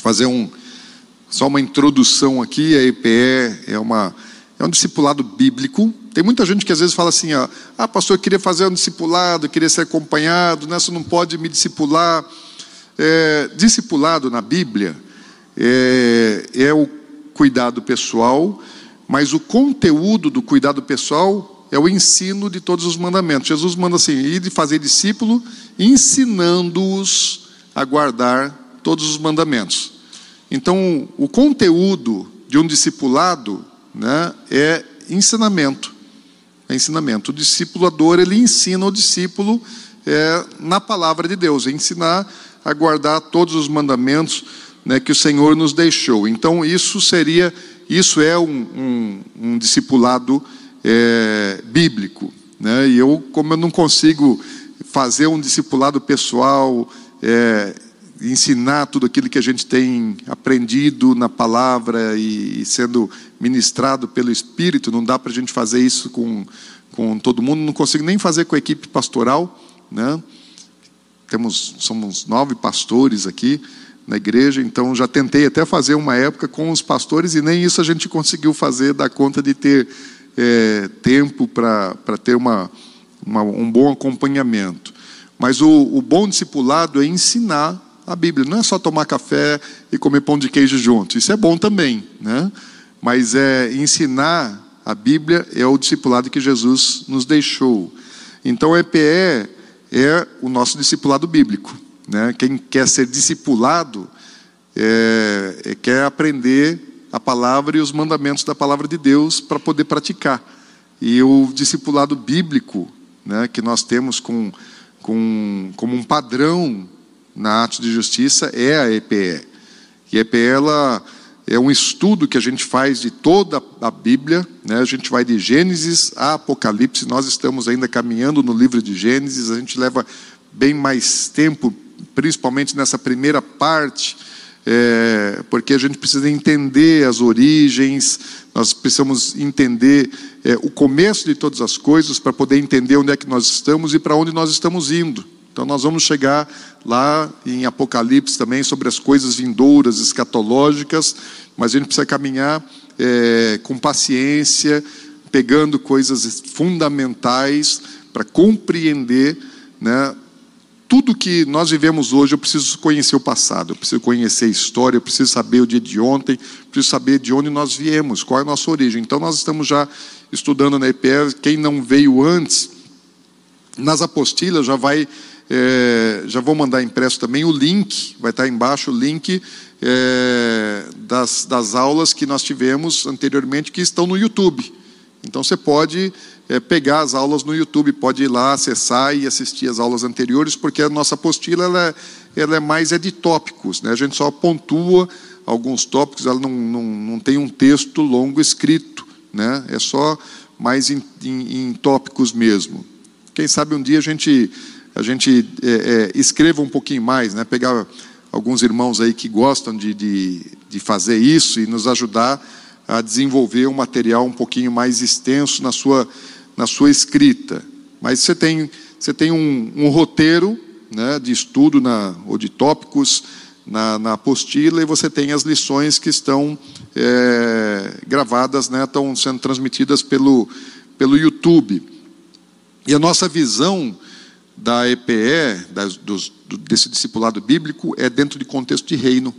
Deixa eu fazer um, só uma introdução aqui. A EPE é, uma, é um discipulado bíblico. Tem muita gente que às vezes fala assim: ó, ah, pastor, eu queria fazer um discipulado, eu queria ser acompanhado, nessa não pode me discipular. É, discipulado na Bíblia é, é o cuidado pessoal, mas o conteúdo do cuidado pessoal é o ensino de todos os mandamentos. Jesus manda assim: ir de fazer discípulo, ensinando-os a guardar todos os mandamentos. Então, o conteúdo de um discipulado né, é ensinamento. É ensinamento. O discipulador ele ensina o discípulo é, na palavra de Deus, é ensinar a guardar todos os mandamentos né, que o Senhor nos deixou. Então, isso seria, isso é um, um, um discipulado é, bíblico. Né? E eu, como eu não consigo fazer um discipulado pessoal, é, ensinar tudo aquilo que a gente tem aprendido na palavra e, sendo ministrado pelo Espírito, não dá para a gente fazer isso com, com todo mundo, não consigo nem fazer com a equipe pastoral, né? Temos, somos nove pastores aqui na igreja, então já tentei até fazer uma época com os pastores e nem isso a gente conseguiu fazer, dar conta de ter é, tempo para ter uma, uma, um bom acompanhamento. Mas o, o bom discipulado é ensinar a Bíblia. Não é só tomar café e comer pão de queijo junto. Isso é bom também, né? Mas é ensinar a Bíblia é o discipulado que Jesus nos deixou. Então, o EPE é o nosso discipulado bíblico. Né? Quem quer ser discipulado é, é, quer aprender a palavra e os mandamentos da palavra de Deus para poder praticar. E o discipulado bíblico, né, que nós temos com, com, como um padrão na Atos de Justiça é a EPE. E a EPE ela é um estudo que a gente faz de toda a Bíblia, né? a gente vai de Gênesis a Apocalipse, nós estamos ainda caminhando no livro de Gênesis, a gente leva bem mais tempo, principalmente nessa primeira parte, é, porque a gente precisa entender as origens, nós precisamos entender é, o começo de todas as coisas para poder entender onde é que nós estamos e para onde nós estamos indo. Então nós vamos chegar lá em Apocalipse também sobre as coisas vindouras, escatológicas, mas a gente precisa caminhar é, com paciência, pegando coisas fundamentais para compreender, né? Tudo que nós vivemos hoje, eu preciso conhecer o passado, eu preciso conhecer a história, eu preciso saber o dia de ontem, preciso saber de onde nós viemos, qual é a nossa origem. Então, nós estamos já estudando na EPE, quem não veio antes, nas apostilas já vai é, já vou mandar impresso também o link, vai estar embaixo o link é, das, das aulas que nós tivemos anteriormente que estão no YouTube. Então você pode é, pegar as aulas no YouTube, pode ir lá acessar e assistir as aulas anteriores, porque a nossa apostila ela ela é mais é de tópicos, né? a gente só pontua alguns tópicos, ela não, não, não tem um texto longo escrito, né? é só mais em, em, em tópicos mesmo. Quem sabe um dia a gente a gente é, é, escreva um pouquinho mais, né? pegar alguns irmãos aí que gostam de, de, de, fazer isso e nos ajudar a desenvolver um material um pouquinho mais extenso na sua, na sua escrita. Mas você tem, você tem um, um roteiro né, de estudo na, ou de tópicos na, na, apostila e você tem as lições que estão é, gravadas, né, estão sendo transmitidas pelo, pelo YouTube. E a nossa visão da EPE, das, dos, desse discipulado bíblico, é dentro de contexto de reino.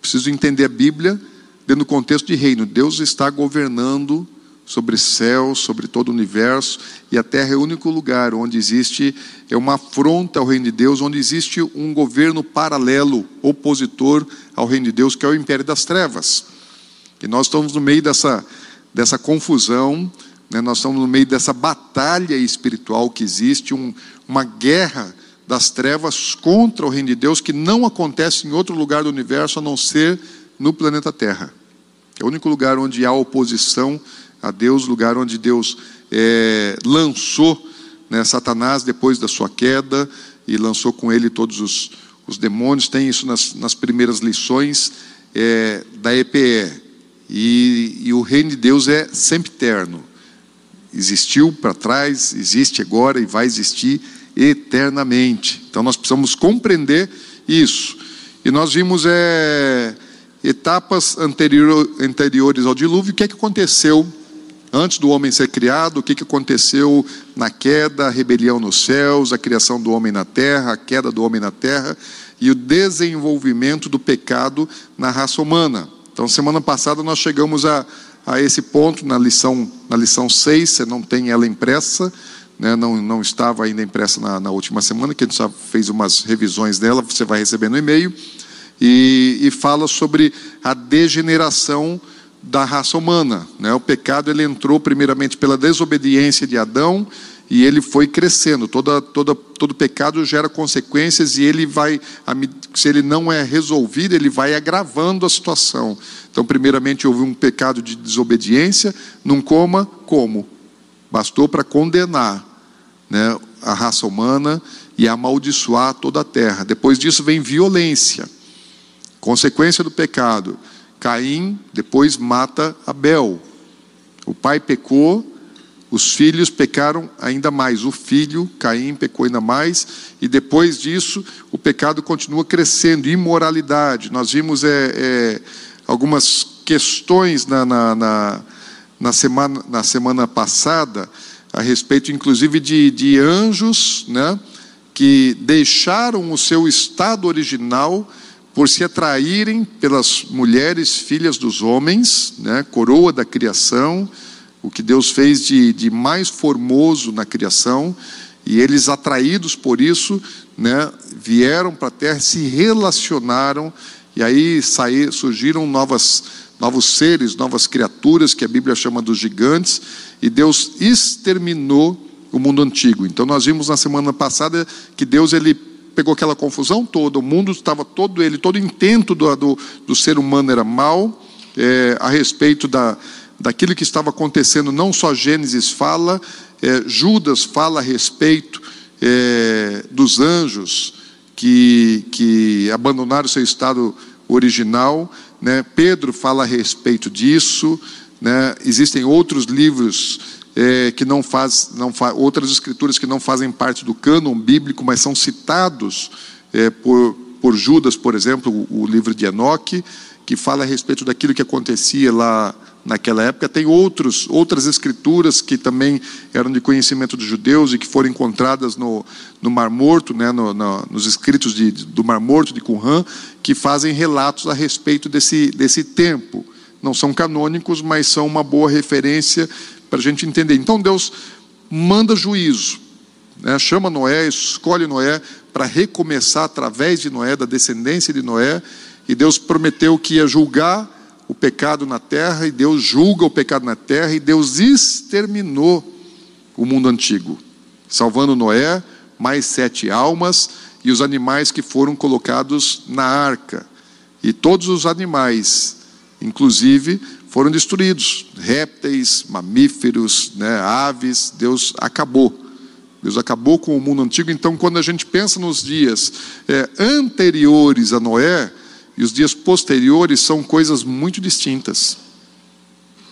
Preciso entender a Bíblia dentro do contexto de reino. Deus está governando sobre céu, sobre todo o universo, e a terra é o único lugar onde existe é uma afronta ao reino de Deus, onde existe um governo paralelo, opositor ao reino de Deus, que é o império das trevas. E nós estamos no meio dessa, dessa confusão, né? nós estamos no meio dessa batalha espiritual que existe, um, uma guerra das trevas contra o reino de Deus que não acontece em outro lugar do universo a não ser no planeta Terra. É o único lugar onde há oposição a Deus, lugar onde Deus é, lançou né, Satanás depois da sua queda e lançou com ele todos os, os demônios. Tem isso nas, nas primeiras lições é, da EPE. E, e o reino de Deus é sempre eterno. Existiu para trás, existe agora e vai existir eternamente. Então nós precisamos compreender isso. E nós vimos é, etapas anterior, anteriores ao dilúvio, o que é que aconteceu antes do homem ser criado, o que, que aconteceu na queda, a rebelião nos céus, a criação do homem na terra, a queda do homem na terra e o desenvolvimento do pecado na raça humana. Então, semana passada nós chegamos a, a esse ponto na lição, na lição 6, você não tem ela impressa, né, não, não estava ainda impressa na, na, última semana, que a gente já fez umas revisões dela, você vai receber no e-mail, e, e fala sobre a degeneração da raça humana. Né? O pecado ele entrou primeiramente pela desobediência de Adão e ele foi crescendo. Toda, toda, todo pecado gera consequências e ele vai, se ele não é resolvido, ele vai agravando a situação. Então, primeiramente houve um pecado de desobediência, não coma, como? Bastou para condenar né, a raça humana e amaldiçoar toda a terra. Depois disso vem violência, consequência do pecado. Caim depois mata Abel. O pai pecou, os filhos pecaram ainda mais. O filho, Caim, pecou ainda mais. E depois disso, o pecado continua crescendo. Imoralidade. Nós vimos é, é, algumas questões na, na, na, na, semana, na semana passada, a respeito, inclusive, de, de anjos né, que deixaram o seu estado original por se atraírem pelas mulheres filhas dos homens, né, coroa da criação, o que Deus fez de, de mais formoso na criação, e eles, atraídos por isso, né, vieram para a terra, se relacionaram, e aí sair, surgiram novas, novos seres, novas criaturas, que a Bíblia chama dos gigantes, e Deus exterminou o mundo antigo. Então nós vimos na semana passada que Deus ele pegou aquela confusão toda, o mundo estava todo ele, todo intento do, do, do ser humano era mal, é, a respeito da, daquilo que estava acontecendo, não só Gênesis fala, é, Judas fala a respeito é, dos anjos que, que abandonaram seu estado original, né? Pedro fala a respeito disso, né? existem outros livros é, que não faz, não fa, outras escrituras que não fazem parte do cânon bíblico, mas são citados é, por, por Judas, por exemplo, o, o, livro de Enoque, que fala a respeito daquilo que acontecia lá naquela época. Tem outros, outras escrituras que também eram de conhecimento dos judeus e que foram encontradas no, no Mar Morto, né, no, no, nos escritos de, do Mar Morto de Qumran, que fazem relatos a respeito desse, desse tempo. Não são canônicos, mas são uma boa referência para a gente entender. Então Deus manda juízo, né? chama Noé, escolhe Noé para recomeçar através de Noé, da descendência de Noé, e Deus prometeu que ia julgar o pecado na terra, e Deus julga o pecado na terra, e Deus exterminou o mundo antigo, salvando Noé, mais sete almas e os animais que foram colocados na arca. E todos os animais, inclusive foram destruídos. Répteis, mamíferos, né, aves, Deus acabou. Deus acabou com o mundo antigo. Então, quando a gente pensa nos dias é, anteriores a Noé e os dias posteriores, são coisas muito distintas.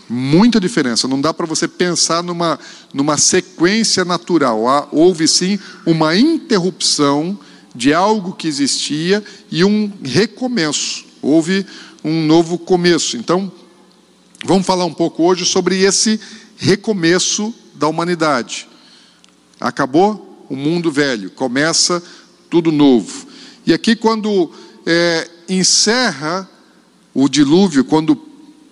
Muita diferença. Não dá para você pensar numa, numa sequência natural. Houve sim uma interrupção de algo que existia e um recomeço. Houve um novo começo. Então, Vamos falar um pouco hoje sobre esse recomeço da humanidade. Acabou o mundo velho, começa tudo novo. E aqui, quando é, encerra o dilúvio, quando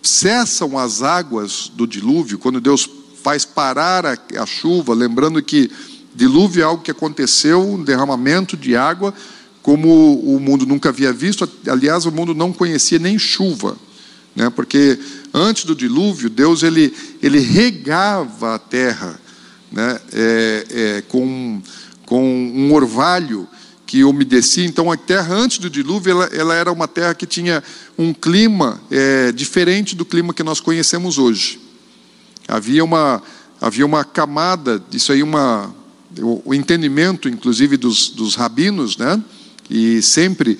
cessam as águas do dilúvio, quando Deus faz parar a, a chuva, lembrando que dilúvio é algo que aconteceu, um derramamento de água, como o mundo nunca havia visto. Aliás, o mundo não conhecia nem chuva, né? porque Antes do dilúvio, Deus ele, ele regava a terra né, é, é, com, com um orvalho que umedecia. Então, a terra antes do dilúvio, ela, ela era uma terra que tinha um clima é, diferente do clima que nós conhecemos hoje. Havia uma, havia uma camada, isso aí, uma, o, entendimento, inclusive, dos, dos rabinos, né? e sempre,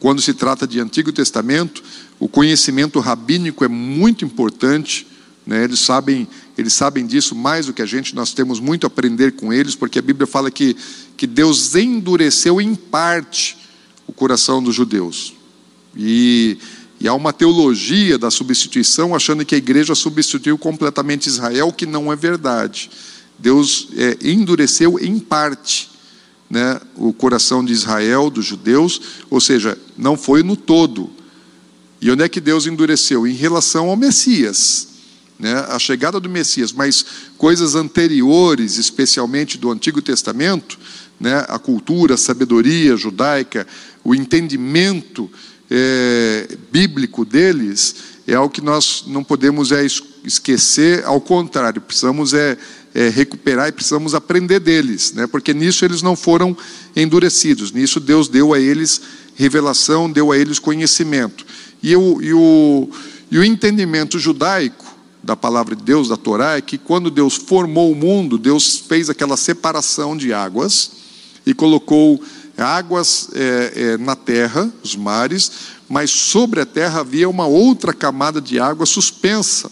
quando se trata de Antigo Testamento, o conhecimento rabínico é muito importante, né? eles, sabem, eles sabem disso mais do que a gente, nós temos muito a aprender com eles, porque a Bíblia fala que, que Deus endureceu em parte o coração dos judeus. E, e há uma teologia da substituição achando que a igreja substituiu completamente Israel, que não é verdade. Deus é, endureceu em parte né, o coração de Israel, dos judeus, ou seja, não foi no todo. E onde é que Deus endureceu? Em relação ao Messias, né, a chegada do Messias, mas coisas anteriores, especialmente do Antigo Testamento, né, a cultura, a sabedoria judaica, o entendimento é, bíblico deles, é algo que nós não podemos é, esquecer, ao contrário, precisamos é, é, recuperar e precisamos aprender deles, né? porque nisso eles não foram endurecidos, nisso Deus deu a eles revelação, deu a eles conhecimento. E o, e o, e o entendimento judaico da palavra de Deus, da Torá, é que quando Deus formou o mundo, Deus fez aquela separação de águas e colocou águas é, é, na terra, os mares, mas sobre a terra havia uma outra camada de água suspensa.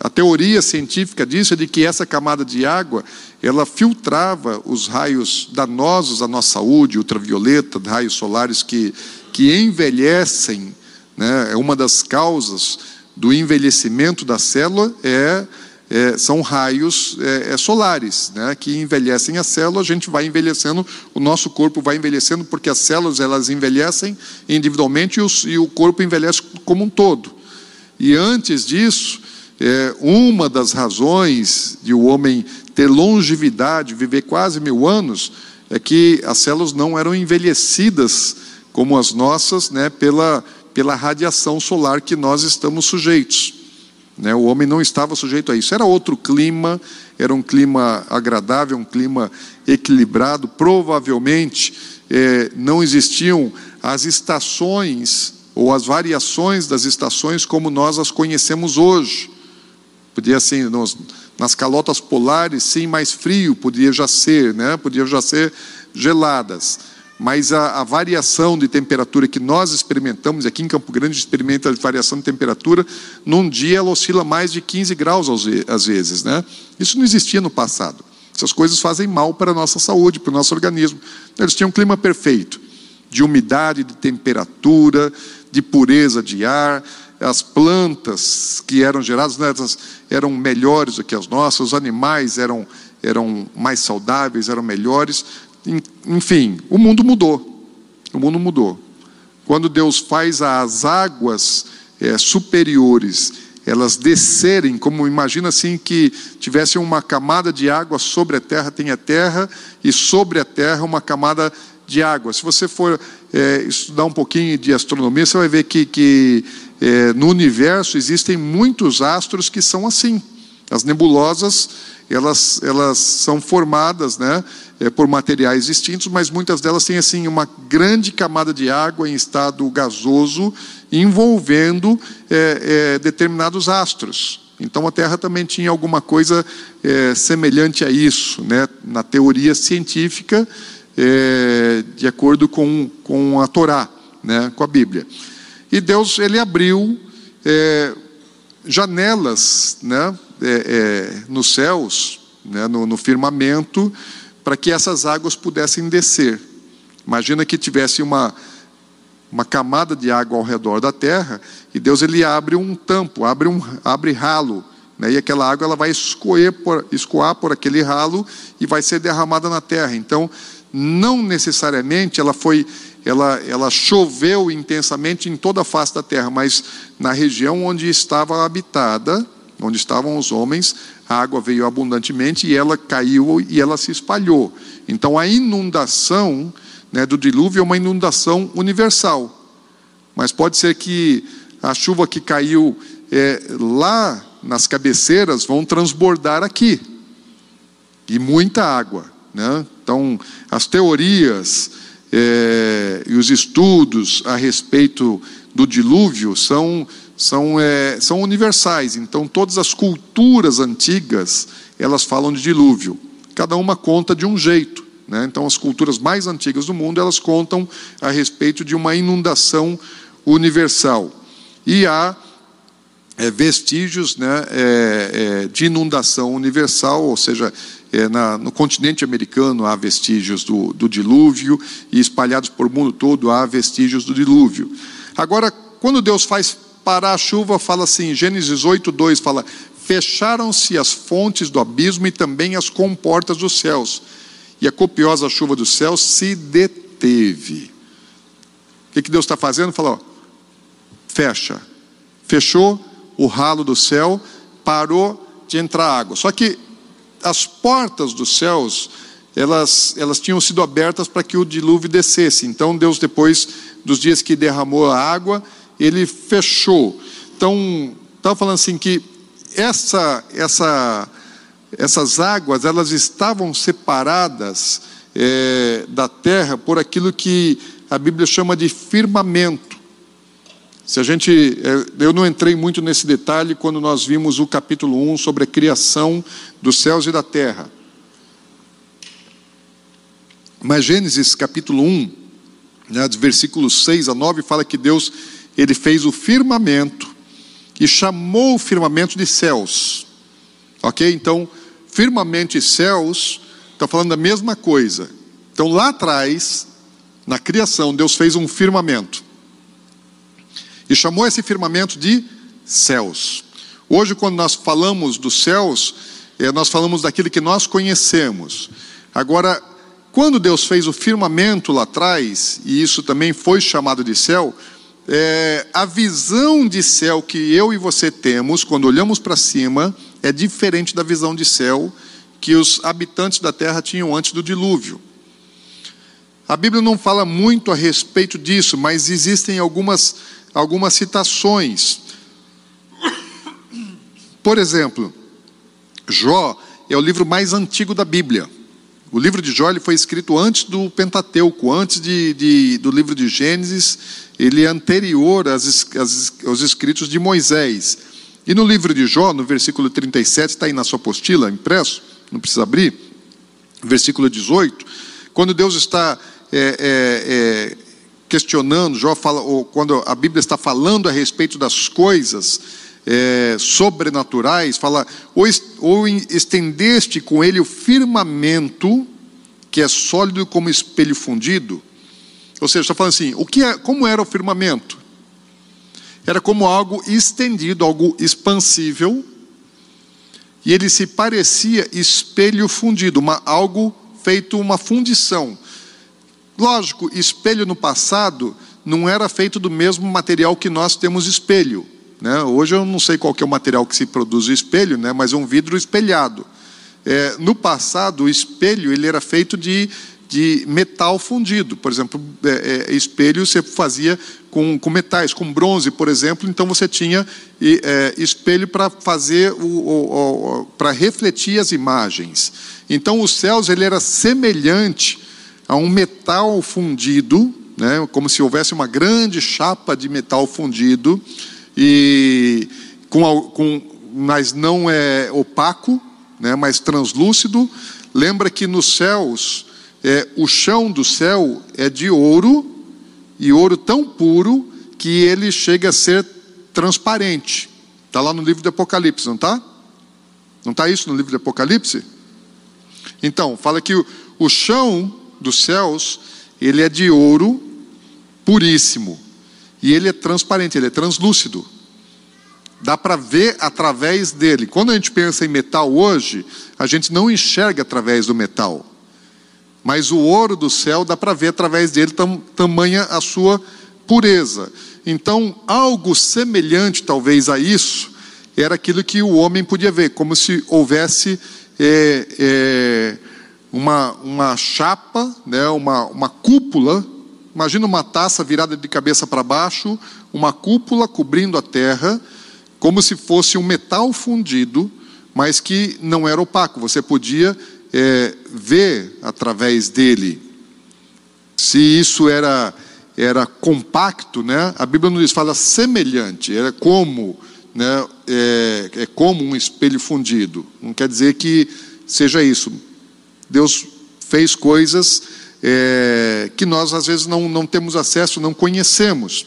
A teoria científica disso é de que essa camada de água, ela filtrava os raios danosos à nossa saúde, ultravioleta, raios solares que, que envelhecem, né? é uma das causas do envelhecimento da célula é, é são raios é, é, solares, né? que envelhecem a célula, a gente vai envelhecendo, o nosso corpo vai envelhecendo, porque as células elas envelhecem individualmente e, os, e o corpo envelhece como um todo. E antes disso, é, uma das razões de o homem ter longevidade, viver quase mil anos, é que as células não eram envelhecidas como as nossas, né, pela, pela radiação solar que nós estamos sujeitos. Né, o homem não estava sujeito a isso. Era outro clima, era um clima agradável, um clima equilibrado. Provavelmente é, não existiam as estações ou as variações das estações como nós as conhecemos hoje. Podia assim, nos, nas calotas polares, sim, mais frio, podia já ser, né? Podia já ser geladas. Mas a, a, variação de temperatura que nós experimentamos, aqui em Campo Grande experimenta a variação de temperatura, num dia ela oscila mais de 15 graus às vezes, né? Isso não existia no passado. Essas coisas fazem mal para a nossa saúde, para o nosso organismo. Eles tinham um clima perfeito, de umidade, de temperatura, de pureza de ar, as plantas que eram geradas né, eram melhores do que as nossas, os animais eram, eram mais saudáveis, eram melhores. Enfim, o mundo mudou. O mundo mudou. Quando Deus faz as águas é, superiores elas descerem, como imagina assim que tivesse uma camada de água sobre a terra, tem a terra, e sobre a terra uma camada de água. Se você for é, estudar um pouquinho de astronomia, você vai ver que, que é, no universo existem muitos astros que são assim. As nebulosas, elas, elas são formadas né, é, por materiais distintos, mas muitas delas têm assim uma grande camada de água em estado gasoso envolvendo é, é determinados astros. Então a Terra também tinha alguma coisa é, semelhante a isso, né, na teoria científica, é, de acordo com, com a Torá, né, com a Bíblia. E Deus ele abriu é, janelas né, é, é, nos céus, né, no, no firmamento, para que essas águas pudessem descer. Imagina que tivesse uma, uma camada de água ao redor da terra e Deus ele abre um tampo, abre um abre ralo, né, e aquela água ela vai escoer por, escoar por aquele ralo e vai ser derramada na terra. Então, não necessariamente ela foi ela, ela choveu intensamente em toda a face da terra, mas na região onde estava habitada, onde estavam os homens, a água veio abundantemente e ela caiu e ela se espalhou. Então a inundação né, do dilúvio é uma inundação universal. Mas pode ser que a chuva que caiu é, lá nas cabeceiras vão transbordar aqui. E muita água. Né? Então, as teorias é, e os estudos a respeito do dilúvio são, são, é, são universais. Então, todas as culturas antigas, elas falam de dilúvio. Cada uma conta de um jeito. Né? Então, as culturas mais antigas do mundo, elas contam a respeito de uma inundação universal. E há é, vestígios né, é, é, de inundação universal, ou seja, é, na, no continente americano há vestígios do, do dilúvio, e espalhados por mundo todo há vestígios do dilúvio. Agora, quando Deus faz parar a chuva, fala assim, Gênesis 8, 2 fala: Fecharam-se as fontes do abismo e também as comportas dos céus, e a copiosa chuva dos céus se deteve. O que, que Deus está fazendo? Falou: fecha. Fechou o ralo do céu, parou de entrar água. Só que as portas dos céus, elas, elas tinham sido abertas para que o dilúvio descesse. Então Deus, depois dos dias que derramou a água, ele fechou. Então, estava falando assim que essa, essa, essas águas, elas estavam separadas é, da terra por aquilo que a Bíblia chama de firmamento. Se a gente, é, eu não entrei muito nesse detalhe quando nós vimos o capítulo 1 sobre a criação dos céus e da terra. Mas Gênesis capítulo 1, né, versículos 6 a 9, fala que Deus ele fez o firmamento e chamou o firmamento de céus. Ok? Então, firmamento e céus está falando da mesma coisa. Então, lá atrás, na criação, Deus fez um firmamento e chamou esse firmamento de céus. Hoje, quando nós falamos dos céus, é, nós falamos daquilo que nós conhecemos. Agora, quando Deus fez o firmamento lá atrás, e isso também foi chamado de céu, é, a visão de céu que eu e você temos, quando olhamos para cima, é diferente da visão de céu que os habitantes da terra tinham antes do dilúvio. A Bíblia não fala muito a respeito disso, mas existem algumas algumas citações. Por exemplo, Jó é o livro mais antigo da Bíblia. O livro de Jó foi escrito antes do Pentateuco, antes de, de, do livro de Gênesis, ele é anterior às, às, aos escritos de Moisés. E no livro de Jó, no versículo 37, está aí na sua apostila, impresso, não precisa abrir, versículo 18, quando Deus está é, é, é, questionando, Jó fala, ou quando a Bíblia está falando a respeito das coisas é, sobrenaturais, fala, ou, ou estendeste com ele o firmamento, que é sólido como espelho fundido. Ou seja, está falando assim, o que é, como era o firmamento? Era como algo estendido, algo expansível, e ele se parecia espelho fundido, uma, algo feito uma fundição. Lógico, espelho no passado não era feito do mesmo material que nós temos espelho. Né? Hoje eu não sei qual é o material que se produz o espelho, né? mas é um vidro espelhado. É, no passado, o espelho ele era feito de, de metal fundido. Por exemplo, é, é, espelho você fazia com, com metais, com bronze, por exemplo, então você tinha é, espelho para fazer o, o, o para refletir as imagens. Então os céus ele era semelhante a um metal fundido, né, como se houvesse uma grande chapa de metal fundido, e com, com, mas não é opaco, né, mas translúcido. Lembra que nos céus, é, o chão do céu é de ouro, e ouro tão puro que ele chega a ser transparente. Está lá no livro do Apocalipse, não está? Não está isso no livro do Apocalipse? Então, fala que o, o chão dos céus, ele é de ouro puríssimo. E ele é transparente, ele é translúcido. Dá para ver através dele. Quando a gente pensa em metal hoje, a gente não enxerga através do metal. Mas o ouro do céu dá para ver através dele, tam, tamanha a sua pureza. Então, algo semelhante talvez a isso, era aquilo que o homem podia ver, como se houvesse é, é, uma, uma chapa, né, uma, uma cúpula. Imagina uma taça virada de cabeça para baixo, uma cúpula cobrindo a terra, como se fosse um metal fundido, mas que não era opaco. Você podia é, ver através dele. Se isso era era compacto, né? A Bíblia nos fala semelhante, era como, né? É, é como um espelho fundido. Não quer dizer que seja isso. Deus fez coisas é, que nós às vezes não, não temos acesso, não conhecemos.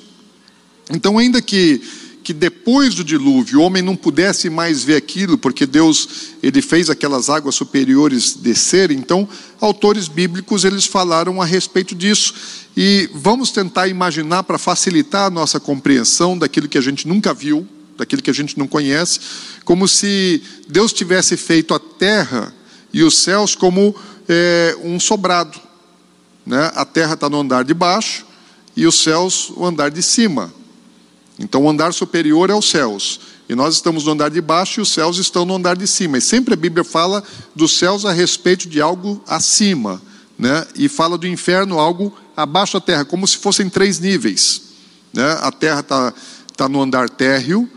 Então, ainda que, que depois do dilúvio o homem não pudesse mais ver aquilo, porque Deus ele fez aquelas águas superiores descerem. Então, autores bíblicos eles falaram a respeito disso. E vamos tentar imaginar para facilitar a nossa compreensão daquilo que a gente nunca viu, daquilo que a gente não conhece, como se Deus tivesse feito a terra e os céus como é, um sobrado. Né? A terra está no andar de baixo e os céus o andar de cima. Então o andar superior é os céus. E nós estamos no andar de baixo e os céus estão no andar de cima. E sempre a Bíblia fala dos céus a respeito de algo acima. Né? E fala do inferno algo abaixo da terra, como se fossem três níveis. Né? A terra está tá no andar térreo,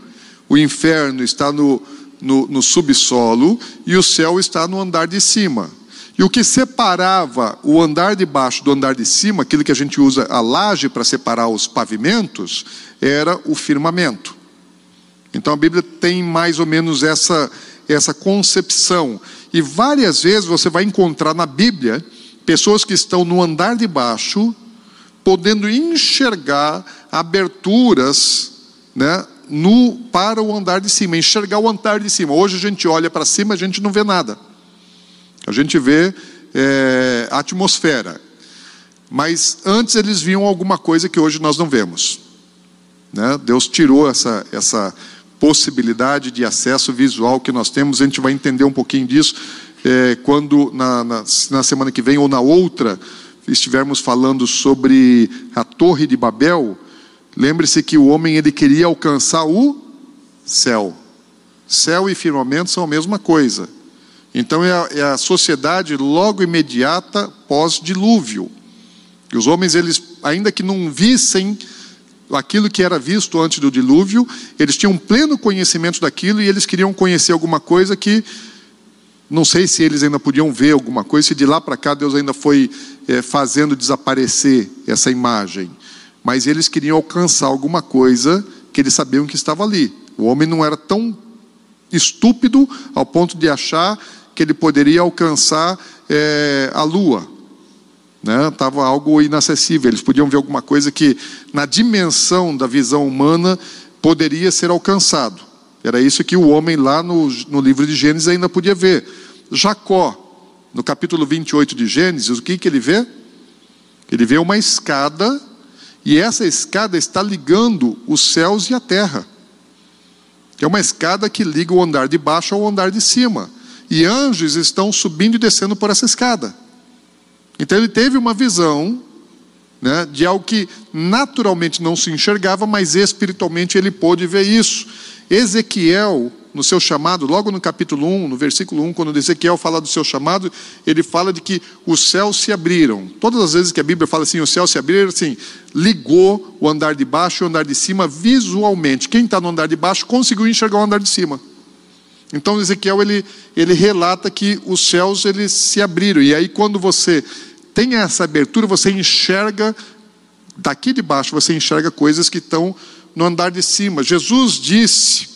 o inferno está no, no, no subsolo e o céu está no andar de cima. E o que separava o andar de baixo do andar de cima, aquilo que a gente usa a laje para separar os pavimentos, era o firmamento. Então a Bíblia tem mais ou menos essa, essa concepção. E várias vezes você vai encontrar na Bíblia pessoas que estão no andar de baixo, podendo enxergar aberturas né, no, para o andar de cima, enxergar o andar de cima. Hoje a gente olha para cima, a gente não vê nada. A gente vê é, a atmosfera. Mas antes eles viam alguma coisa que hoje nós não vemos. Né? Deus tirou essa, essa possibilidade de acesso visual que nós temos. A gente vai entender um pouquinho disso é, quando, na, na, na semana que vem ou na outra, estivermos falando sobre a Torre de Babel. Lembre-se que o homem ele queria alcançar o céu. Céu e firmamento são a mesma coisa. Então é a, é a sociedade logo imediata pós-dilúvio. E os homens, eles, ainda que não vissem aquilo que era visto antes do dilúvio, eles tinham pleno conhecimento daquilo e eles queriam conhecer alguma coisa que não sei se eles ainda podiam ver alguma coisa, se de lá para cá Deus ainda foi é, fazendo desaparecer essa imagem. Mas eles queriam alcançar alguma coisa que eles sabiam que estava ali. O homem não era tão estúpido ao ponto de achar que ele poderia alcançar é, a lua. Estava né? algo inacessível. Eles podiam ver alguma coisa que, na dimensão da visão humana, poderia ser alcançado. Era isso que o homem lá no, no livro de Gênesis ainda podia ver. Jacó, no capítulo 28 de Gênesis, o que, que ele vê? Ele vê uma escada, e essa escada está ligando os céus e a terra. É uma escada que liga o andar de baixo ao andar de cima e anjos estão subindo e descendo por essa escada. Então ele teve uma visão né, de algo que naturalmente não se enxergava, mas espiritualmente ele pôde ver isso. Ezequiel, no seu chamado, logo no capítulo 1, no versículo 1, quando Ezequiel fala do seu chamado, ele fala de que os céus se abriram. Todas as vezes que a Bíblia fala assim, os céus se abriram, assim, ligou o andar de baixo e o andar de cima visualmente. Quem está no andar de baixo conseguiu enxergar o andar de cima. Então Ezequiel ele, ele relata que os céus eles se abriram e aí quando você tem essa abertura você enxerga daqui de baixo você enxerga coisas que estão no andar de cima. Jesus disse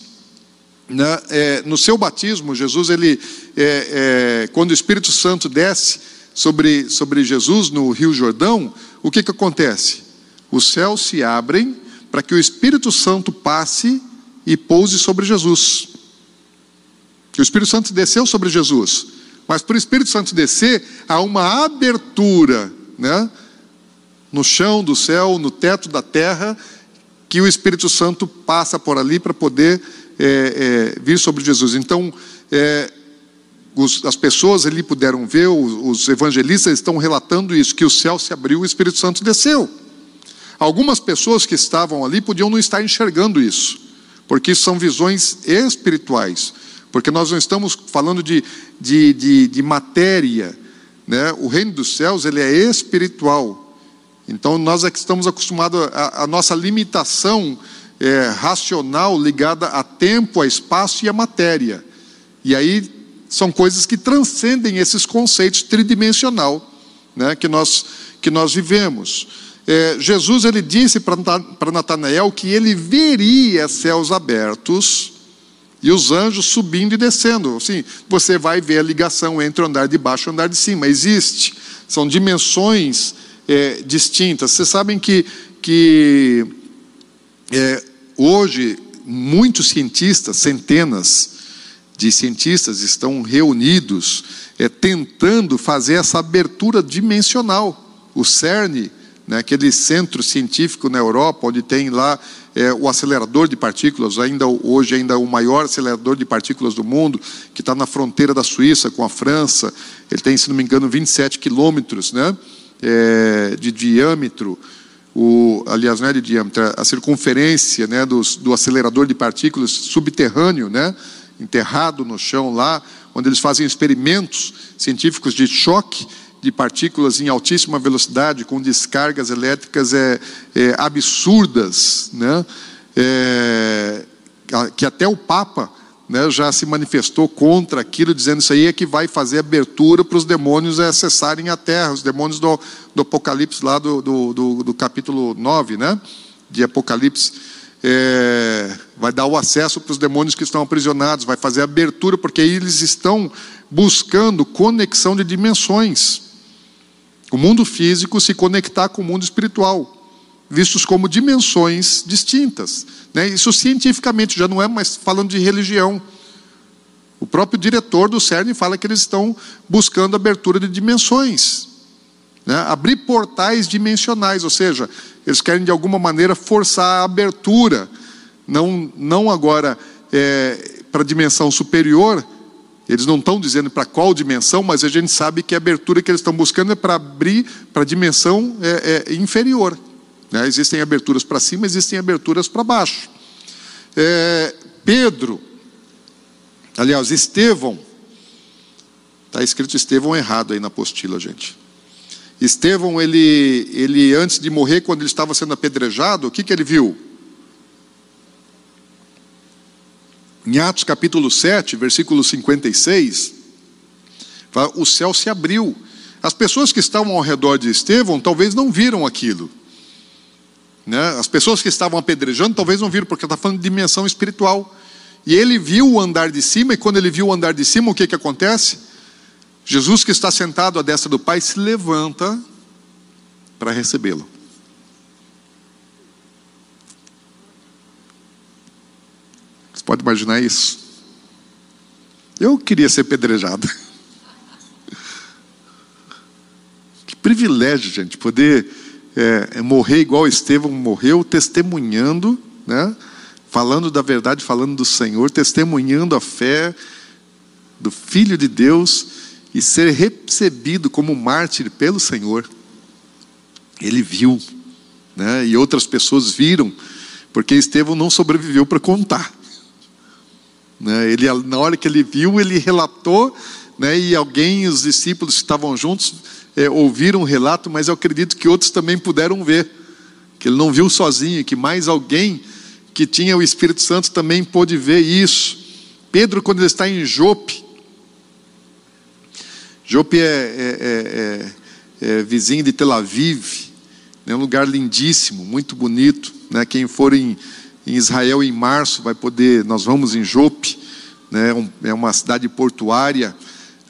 né, é, no seu batismo Jesus ele é, é, quando o Espírito Santo desce sobre sobre Jesus no Rio Jordão o que que acontece? Os céus se abrem para que o Espírito Santo passe e pouse sobre Jesus. O Espírito Santo desceu sobre Jesus. Mas para o Espírito Santo descer, há uma abertura, né? No chão do céu, no teto da terra, que o Espírito Santo passa por ali para poder é, é, vir sobre Jesus. Então, é, os, as pessoas ali puderam ver, os, os evangelistas estão relatando isso, que o céu se abriu e o Espírito Santo desceu. Algumas pessoas que estavam ali podiam não estar enxergando isso, porque são visões espirituais porque nós não estamos falando de, de, de, de matéria, né? o reino dos céus ele é espiritual. Então nós é que estamos acostumados a, a nossa limitação é, racional ligada a tempo, a espaço e a matéria. E aí são coisas que transcendem esses conceitos tridimensional né, que, nós, que nós vivemos. É, Jesus ele disse para Natanael que ele veria céus abertos e os anjos subindo e descendo. Assim, você vai ver a ligação entre o andar de baixo e o andar de cima. Existe. São dimensões é, distintas. Vocês sabem que, que é, hoje muitos cientistas, centenas de cientistas estão reunidos é, tentando fazer essa abertura dimensional. O CERN, né, aquele centro científico na Europa, onde tem lá é, o acelerador de partículas, ainda hoje ainda o maior acelerador de partículas do mundo, que está na fronteira da Suíça com a França. Ele tem, se não me engano, 27 quilômetros né, é, de diâmetro. O, aliás, não é de diâmetro, a circunferência né, do, do acelerador de partículas subterrâneo, né, enterrado no chão lá, onde eles fazem experimentos científicos de choque de partículas em altíssima velocidade, com descargas elétricas é, é absurdas, né? É, que até o Papa né, já se manifestou contra aquilo, dizendo isso aí é que vai fazer abertura para os demônios acessarem a terra, os demônios do, do Apocalipse, lá do, do, do, capítulo 9, né, de Apocalipse é, vai dar o acesso para os demônios que estão aprisionados, vai fazer abertura, porque eles estão buscando conexão de dimensões. O mundo físico se conectar com o mundo espiritual, vistos como dimensões distintas. Né? Isso cientificamente já não é mais falando de religião. O próprio diretor do CERN fala que eles estão buscando abertura de dimensões. Né? Abrir portais dimensionais, ou seja, eles querem de alguma maneira forçar a abertura, não, não agora é, para a dimensão superior, eles não estão dizendo para qual dimensão, mas a gente sabe que a abertura que eles estão buscando é para abrir para a dimensão é, é, inferior. Né? Existem aberturas para cima, existem aberturas para baixo. É, Pedro, aliás, Estevão, está escrito Estevão errado aí na apostila, gente. Estevão, ele, ele antes de morrer, quando ele estava sendo apedrejado, o que, que ele viu? Em Atos capítulo 7, versículo 56, o céu se abriu. As pessoas que estavam ao redor de Estevão talvez não viram aquilo. Né? As pessoas que estavam apedrejando talvez não viram, porque está falando de dimensão espiritual. E ele viu o andar de cima, e quando ele viu o andar de cima, o que, que acontece? Jesus, que está sentado à destra do Pai, se levanta para recebê-lo. Você pode imaginar isso? Eu queria ser pedrejado. Que privilégio, gente, poder é, morrer igual Estevão morreu, testemunhando, né? falando da verdade, falando do Senhor, testemunhando a fé do Filho de Deus e ser recebido como mártir pelo Senhor. Ele viu, né? e outras pessoas viram, porque Estevão não sobreviveu para contar. Né? Ele, na hora que ele viu, ele relatou, né? e alguém, os discípulos que estavam juntos, é, ouviram o relato, mas eu acredito que outros também puderam ver, que ele não viu sozinho, que mais alguém que tinha o Espírito Santo também pôde ver isso. Pedro, quando ele está em Jope, Jope é, é, é, é, vizinho de Tel Aviv, é um lugar lindíssimo, muito bonito. Né? Quem for em, em, Israel em março vai poder. Nós vamos em Jope, né? é uma cidade portuária,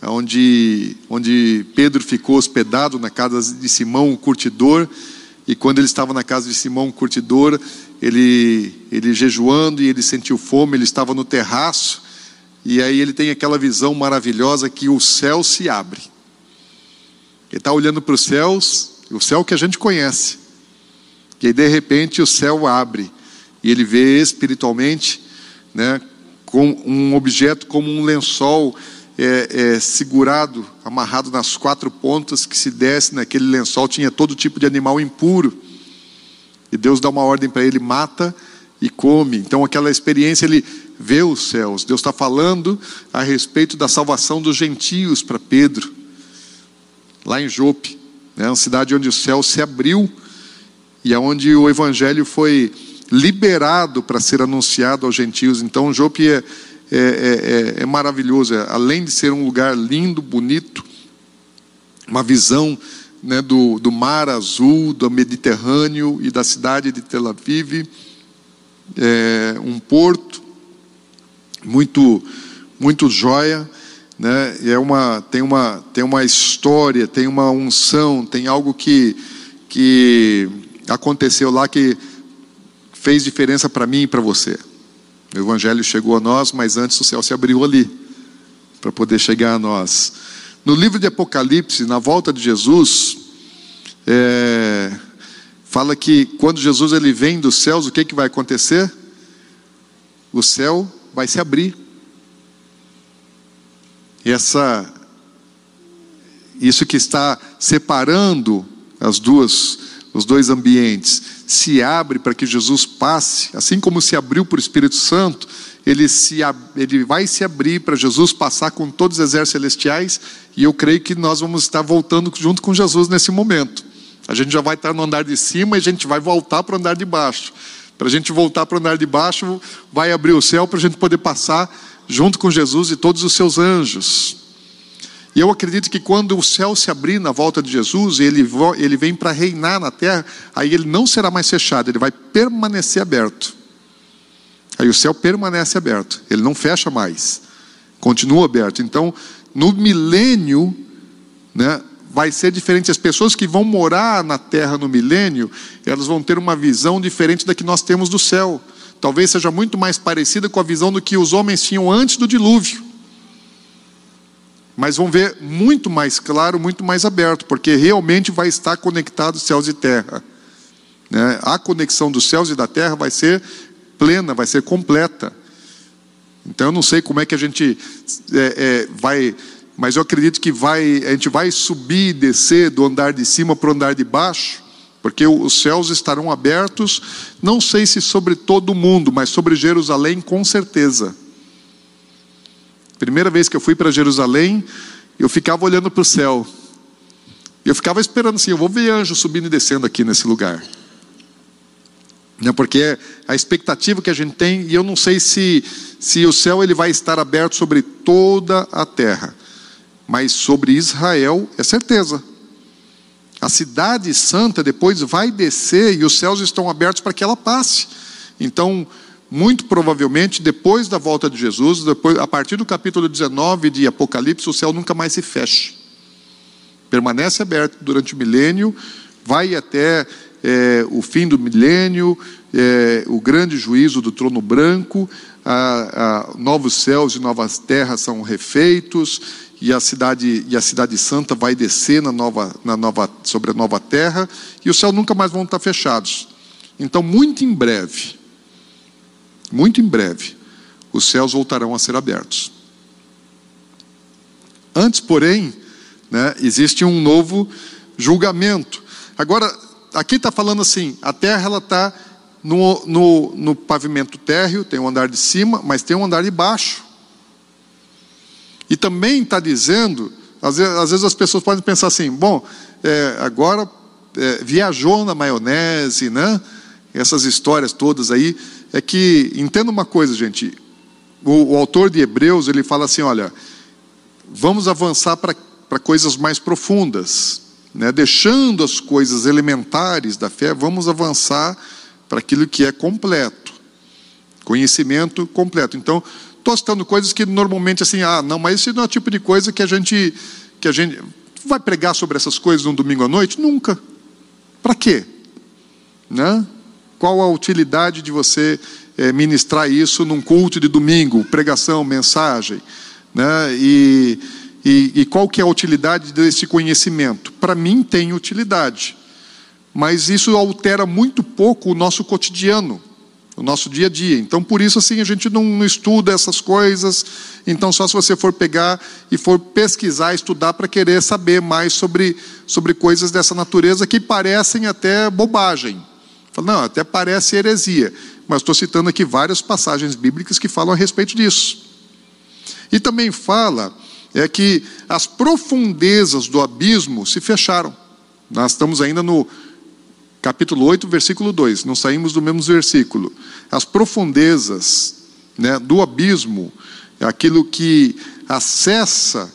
onde, onde Pedro ficou hospedado na casa de Simão, o curtidor. E quando ele estava na casa de Simão, o curtidor, ele, ele jejuando e ele sentiu fome, ele estava no terraço e aí ele tem aquela visão maravilhosa que o céu se abre. Ele está olhando para os céus, o céu que a gente conhece. E aí de repente o céu abre e ele vê espiritualmente, né, com um objeto como um lençol é, é, segurado, amarrado nas quatro pontas, que se desce naquele lençol tinha todo tipo de animal impuro. E Deus dá uma ordem para ele: mata e come. Então aquela experiência ele vê os céus. Deus está falando a respeito da salvação dos gentios para Pedro, lá em Jope, né, uma cidade onde o céu se abriu e aonde o evangelho foi liberado para ser anunciado aos gentios. Então, Jope é, é, é, é maravilhoso, é, além de ser um lugar lindo, bonito, uma visão né, do, do mar azul, do Mediterrâneo e da cidade de Tel Aviv, é, um porto muito, muito joia, né? é uma, tem, uma, tem uma história, tem uma unção, tem algo que, que aconteceu lá que fez diferença para mim e para você. O Evangelho chegou a nós, mas antes o céu se abriu ali, para poder chegar a nós. No livro de Apocalipse, na volta de Jesus, é, fala que quando Jesus ele vem dos céus, o que, que vai acontecer? O céu vai se abrir. E essa, isso que está separando as duas, os dois ambientes, se abre para que Jesus passe, assim como se abriu para o Espírito Santo, ele, se, ele vai se abrir para Jesus passar com todos os exércitos celestiais, e eu creio que nós vamos estar voltando junto com Jesus nesse momento. A gente já vai estar no andar de cima e a gente vai voltar para o andar de baixo. Para a gente voltar para o andar de baixo, vai abrir o céu para a gente poder passar junto com Jesus e todos os seus anjos. E eu acredito que quando o céu se abrir na volta de Jesus, ele, ele vem para reinar na terra, aí ele não será mais fechado, ele vai permanecer aberto. Aí o céu permanece aberto, ele não fecha mais, continua aberto. Então, no milênio, né, vai ser diferente. As pessoas que vão morar na terra no milênio, elas vão ter uma visão diferente da que nós temos do céu. Talvez seja muito mais parecida com a visão do que os homens tinham antes do dilúvio mas vão ver muito mais claro, muito mais aberto, porque realmente vai estar conectado céus e terra. Né? A conexão dos céus e da terra vai ser plena, vai ser completa. Então eu não sei como é que a gente é, é, vai, mas eu acredito que vai, a gente vai subir e descer do andar de cima para o andar de baixo, porque os céus estarão abertos, não sei se sobre todo o mundo, mas sobre Jerusalém com certeza. Primeira vez que eu fui para Jerusalém, eu ficava olhando para o céu. Eu ficava esperando assim, eu vou ver anjo subindo e descendo aqui nesse lugar. Né, porque é a expectativa que a gente tem, e eu não sei se, se o céu ele vai estar aberto sobre toda a terra, mas sobre Israel é certeza. A cidade santa depois vai descer e os céus estão abertos para que ela passe. Então, muito provavelmente, depois da volta de Jesus, depois, a partir do capítulo 19 de Apocalipse, o céu nunca mais se fecha. Permanece aberto durante o milênio, vai até é, o fim do milênio, é, o grande juízo do trono branco, a, a, novos céus e novas terras são refeitos, e a cidade e a cidade santa vai descer na nova, na nova, sobre a nova terra, e os céus nunca mais vão estar fechados. Então, muito em breve, muito em breve, os céus voltarão a ser abertos. Antes, porém, né, existe um novo julgamento. Agora, aqui está falando assim: a terra ela está no, no, no, pavimento térreo, tem um andar de cima, mas tem um andar de baixo. E também está dizendo, às vezes, às vezes, as pessoas podem pensar assim: bom, é, agora é, viajou na maionese, né? Essas histórias todas aí é que, entenda uma coisa, gente, o, o autor de Hebreus, ele fala assim, olha, vamos avançar para coisas mais profundas, né? deixando as coisas elementares da fé, vamos avançar para aquilo que é completo, conhecimento completo. Então, estou citando coisas que normalmente assim, ah, não, mas isso não é o tipo de coisa que a gente, que a gente vai pregar sobre essas coisas num domingo à noite? Nunca. Para quê? Né? Qual a utilidade de você é, ministrar isso num culto de domingo, pregação, mensagem? Né? E, e, e qual que é a utilidade desse conhecimento? Para mim tem utilidade, mas isso altera muito pouco o nosso cotidiano, o nosso dia a dia. Então, por isso, assim, a gente não, não estuda essas coisas. Então, só se você for pegar e for pesquisar, estudar para querer saber mais sobre, sobre coisas dessa natureza que parecem até bobagem. Fala, não, até parece heresia, mas estou citando aqui várias passagens bíblicas que falam a respeito disso. E também fala é que as profundezas do abismo se fecharam. Nós estamos ainda no capítulo 8, versículo 2, não saímos do mesmo versículo. As profundezas né, do abismo, aquilo que acessa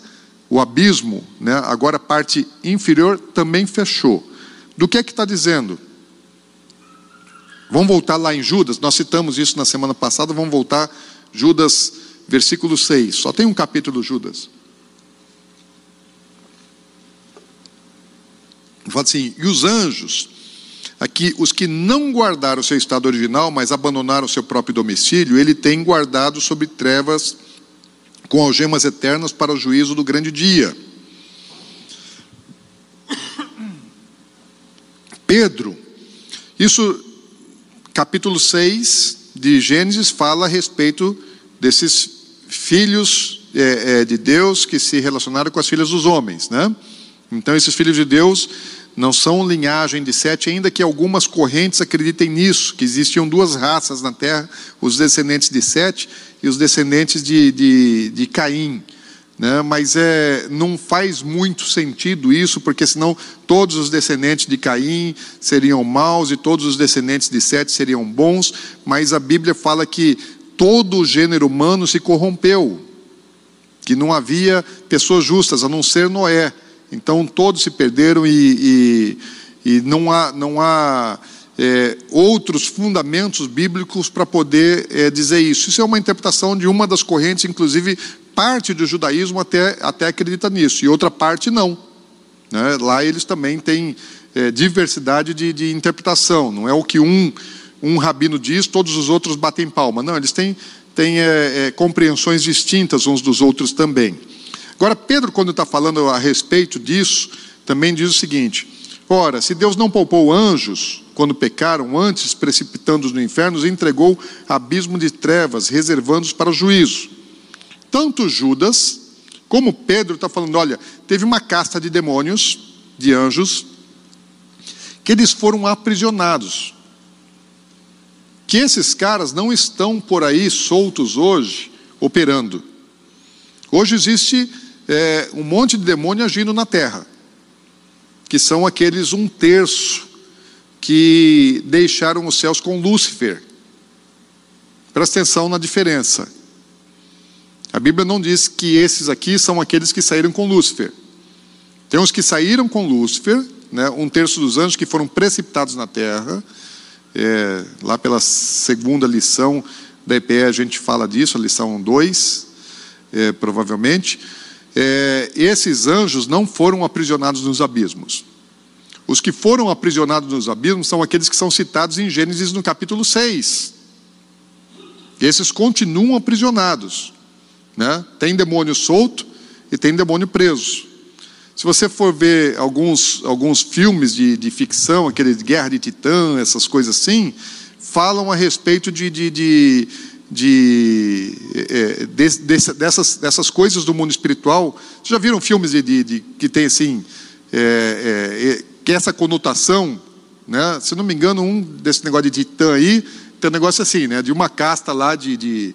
o abismo, né, agora a parte inferior também fechou. Do que é que está dizendo? Vamos voltar lá em Judas, nós citamos isso na semana passada, vamos voltar, Judas, versículo 6. Só tem um capítulo, Judas. Fala assim: e os anjos Aqui, os que não guardaram o seu estado original, mas abandonaram o seu próprio domicílio, ele tem guardado sobre trevas com algemas eternas para o juízo do grande dia. Pedro, isso, capítulo 6 de Gênesis, fala a respeito desses filhos é, é, de Deus que se relacionaram com as filhas dos homens, né? Então, esses filhos de Deus não são linhagem de Sete, ainda que algumas correntes acreditem nisso, que existiam duas raças na terra, os descendentes de Sete e os descendentes de, de, de Caim. Né? Mas é, não faz muito sentido isso, porque senão todos os descendentes de Caim seriam maus e todos os descendentes de Sete seriam bons, mas a Bíblia fala que todo o gênero humano se corrompeu, que não havia pessoas justas, a não ser Noé. Então todos se perderam e, e, e não há, não há é, outros fundamentos bíblicos para poder é, dizer isso. Isso é uma interpretação de uma das correntes, inclusive parte do judaísmo até, até acredita nisso, e outra parte não. Né? Lá eles também têm é, diversidade de, de, interpretação, não é o que um, um rabino diz, todos os outros batem palma. Não, eles têm, têm é, é, compreensões distintas uns dos outros também. Agora, Pedro, quando está falando a respeito disso, também diz o seguinte: ora, se Deus não poupou anjos quando pecaram, antes precipitando-os no inferno, entregou abismo de trevas, reservando-os para o juízo. Tanto Judas como Pedro está falando: olha, teve uma casta de demônios, de anjos, que eles foram aprisionados. Que esses caras não estão por aí soltos hoje, operando. Hoje existe é, um monte de demônio agindo na terra, que são aqueles um terço que deixaram os céus com Lúcifer. Presta atenção na diferença. A Bíblia não diz que esses aqui são aqueles que saíram com Lúcifer. Tem os que saíram com Lúcifer, né, um terço dos anjos que foram precipitados na terra. É, lá pela segunda lição da EPE a gente fala disso, a lição 2, é, provavelmente é, esses anjos não foram aprisionados nos abismos. Os que foram aprisionados nos abismos são aqueles que são citados em Gênesis no capítulo 6. Esses continuam aprisionados. Né? Tem demônio solto e tem demônio preso. Se você for ver alguns, alguns filmes de, de ficção, aquele de Guerra de Titã, essas coisas assim, falam a respeito de, de, de de, é, de, de, dessas, dessas coisas do mundo espiritual. Vocês já viram filmes de, de que tem assim, é, é, que essa conotação, né? se não me engano, um desse negócio de titã aí, tem um negócio assim, né? de uma casta lá de, de,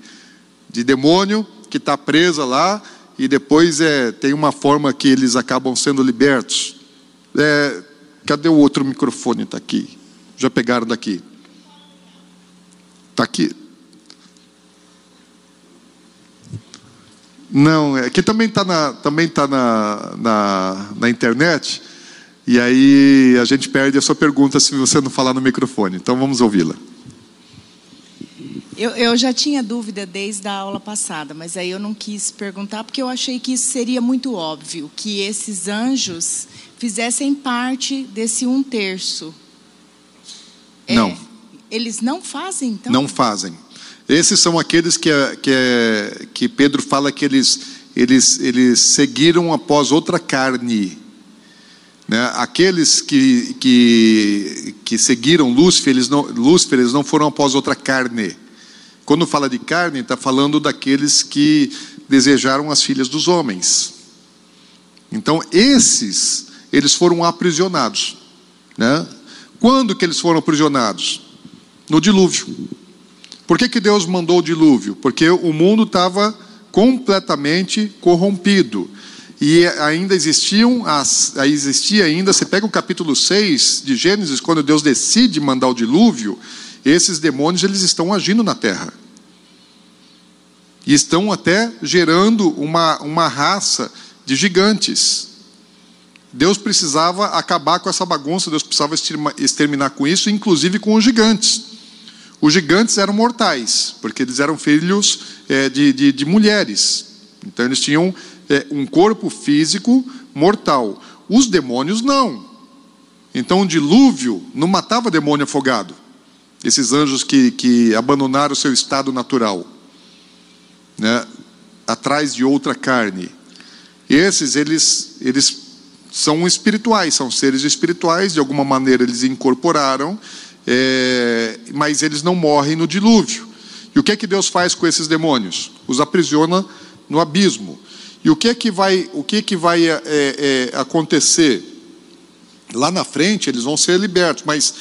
de demônio que está presa lá, e depois é, tem uma forma que eles acabam sendo libertos. É, cadê o outro microfone? Está aqui. Já pegaram daqui. Está aqui. Não, é que também está na, também tá na, na, na, internet, e aí a gente perde a sua pergunta se você não falar no microfone. Então vamos ouvi-la. Eu, eu, já tinha dúvida desde a aula passada, mas aí eu não quis perguntar porque eu achei que isso seria muito óbvio, que esses anjos fizessem parte desse um terço. Não. É, eles não fazem, então? Não fazem. Esses são aqueles que, que, que Pedro fala que eles, eles, eles seguiram após outra carne. Né? Aqueles que, que, que seguiram Lúcifer eles, não, Lúcifer, eles não foram após outra carne. Quando fala de carne, está falando daqueles que desejaram as filhas dos homens. Então, esses, eles foram aprisionados. Né? Quando que eles foram aprisionados? No dilúvio. Por que, que Deus mandou o dilúvio? Porque o mundo estava completamente corrompido. E ainda existiam, existia ainda, você pega o capítulo 6 de Gênesis, quando Deus decide mandar o dilúvio, esses demônios eles estão agindo na terra. E estão até gerando uma, uma raça de gigantes. Deus precisava acabar com essa bagunça, Deus precisava exterminar com isso, inclusive com os gigantes. Os gigantes eram mortais, porque eles eram filhos é, de, de, de, mulheres. Então eles tinham é, um corpo físico mortal. Os demônios não. Então o dilúvio não matava demônio afogado. Esses anjos que, que abandonaram o seu estado natural, né, atrás de outra carne. Esses, eles, eles são espirituais, são seres espirituais, de alguma maneira eles incorporaram, é, mas eles não morrem no dilúvio. E o que é que Deus faz com esses demônios? Os aprisiona no abismo. E o que é que vai, o que é que vai é, é, acontecer? Lá na frente eles vão ser libertos, mas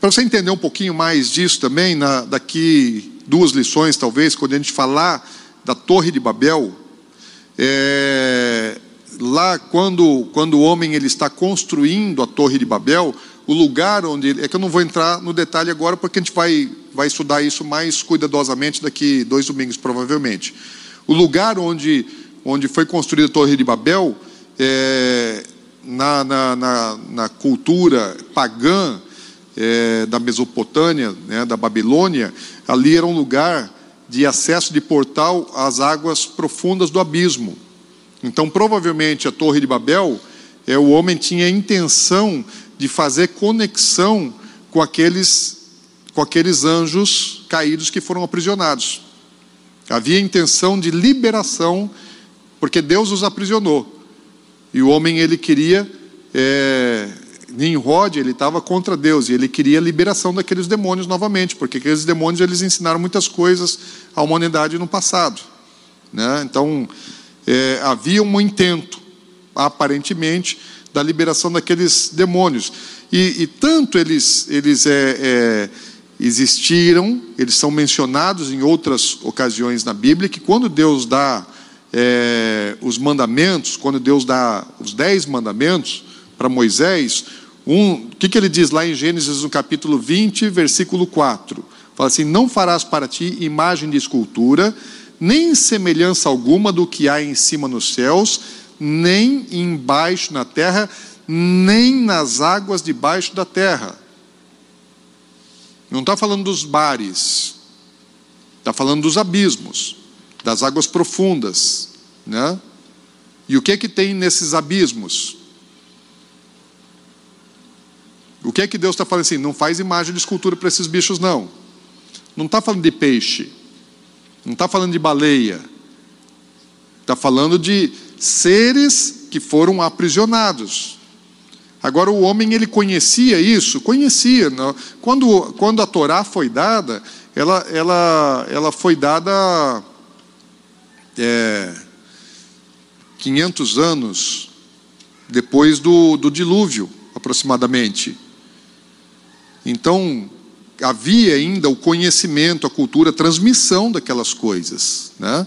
para você entender um pouquinho mais disso também, na, daqui duas lições talvez, quando a gente falar da Torre de Babel, é, lá quando, quando o homem ele está construindo a Torre de Babel, o lugar onde é que eu não vou entrar no detalhe agora porque a gente vai vai estudar isso mais cuidadosamente daqui dois domingos provavelmente. O lugar onde onde foi construída a Torre de Babel é, na, na, na, na, cultura pagã é, da Mesopotâmia, né, da Babilônia, ali era um lugar de acesso de portal às águas profundas do abismo. Então, provavelmente, a Torre de Babel, é, o homem tinha a intenção de fazer conexão com aqueles, com aqueles anjos caídos que foram aprisionados. Havia intenção de liberação, porque Deus os aprisionou. E o homem, ele queria. É, Nimrod, ele estava contra Deus e ele queria a liberação daqueles demônios novamente, porque aqueles demônios eles ensinaram muitas coisas à humanidade no passado. Né? Então, é, havia um intento, aparentemente, da liberação daqueles demônios. E, e tanto eles, eles é, é, existiram, eles são mencionados em outras ocasiões na Bíblia, que quando Deus dá é, os mandamentos, quando Deus dá os dez mandamentos para Moisés, o que, que ele diz lá em Gênesis, no capítulo 20, versículo 4? Fala assim: Não farás para ti imagem de escultura, nem semelhança alguma do que há em cima nos céus, nem embaixo na terra, nem nas águas debaixo da terra. Não está falando dos bares, está falando dos abismos, das águas profundas, né? E o que é que tem nesses abismos? O que é que Deus está falando assim? Não faz imagem de escultura para esses bichos, não. Não está falando de peixe. Não está falando de baleia. Está falando de seres que foram aprisionados. Agora, o homem, ele conhecia isso? Conhecia. Quando, quando a Torá foi dada, ela, ela, ela foi dada é, 500 anos depois do, do dilúvio, aproximadamente. Então, havia ainda o conhecimento, a cultura, a transmissão daquelas coisas, né?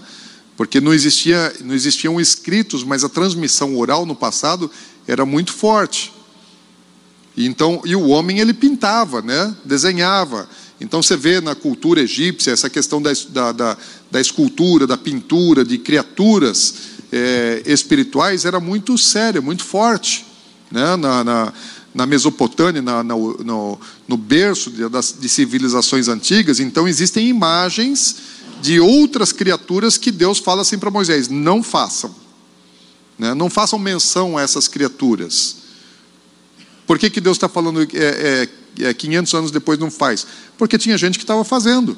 Porque não existia, não existiam escritos, mas a transmissão oral no passado era muito forte. E então, e o homem ele pintava, né? Desenhava. Então você vê na cultura egípcia essa questão da, da, da, da escultura, da pintura, de criaturas é, espirituais era muito séria, muito forte, né? Na, na, na Mesopotâmia, na, na, no, no, berço de, das, de civilizações antigas, então existem imagens de outras criaturas que Deus fala assim para Moisés: não façam, né? não façam menção a essas criaturas. Por que, que Deus está falando é, é, é 500 anos depois não faz? Porque tinha gente que estava fazendo.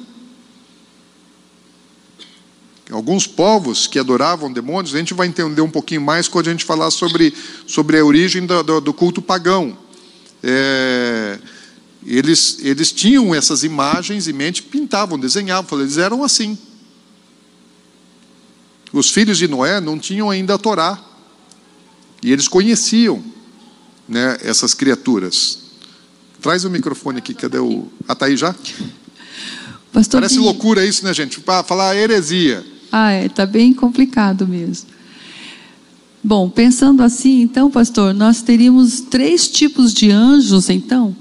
Alguns povos que adoravam demônios, a gente vai entender um pouquinho mais quando a gente falar sobre, sobre a origem do, do, do culto pagão é, eles, eles tinham essas imagens em mente, pintavam, desenhavam, eles eram assim. Os filhos de Noé não tinham ainda a Torá, e eles conheciam né, essas criaturas. Traz o microfone aqui, cadê o. Ah, tá aí já? Pastor Parece loucura isso, né, gente? Para falar heresia. Ah, é, tá bem complicado mesmo. Bom, pensando assim, então, pastor, nós teríamos três tipos de anjos, então.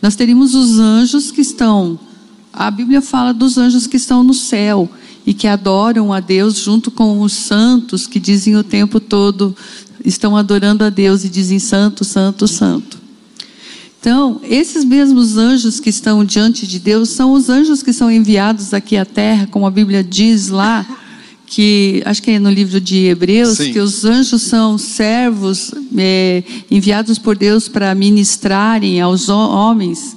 Nós teríamos os anjos que estão, a Bíblia fala dos anjos que estão no céu e que adoram a Deus junto com os santos que dizem o tempo todo, estão adorando a Deus e dizem santo, santo, santo. Então, esses mesmos anjos que estão diante de Deus são os anjos que são enviados aqui à terra, como a Bíblia diz lá que acho que é no livro de Hebreus, Sim. que os anjos são servos é, enviados por Deus para ministrarem aos ho- homens.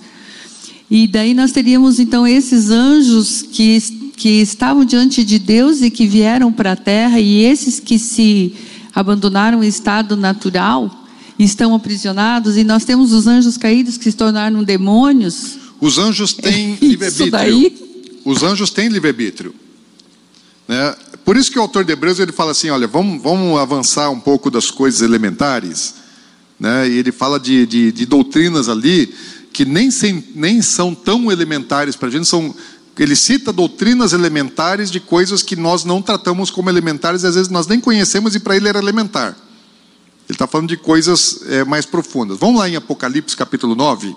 E daí nós teríamos então esses anjos que, que estavam diante de Deus e que vieram para a terra, e esses que se abandonaram o estado natural estão aprisionados, e nós temos os anjos caídos que se tornaram demônios. Os anjos têm livre-arbítrio. Os anjos têm livre-arbítrio. Né? Por isso que o autor de Hebreus ele fala assim: olha, vamos, vamos avançar um pouco das coisas elementares. Né? E ele fala de, de, de doutrinas ali que nem, sem, nem são tão elementares para a gente, são. Ele cita doutrinas elementares de coisas que nós não tratamos como elementares, às vezes nós nem conhecemos e para ele era elementar. Ele está falando de coisas é, mais profundas. Vamos lá em Apocalipse capítulo 9.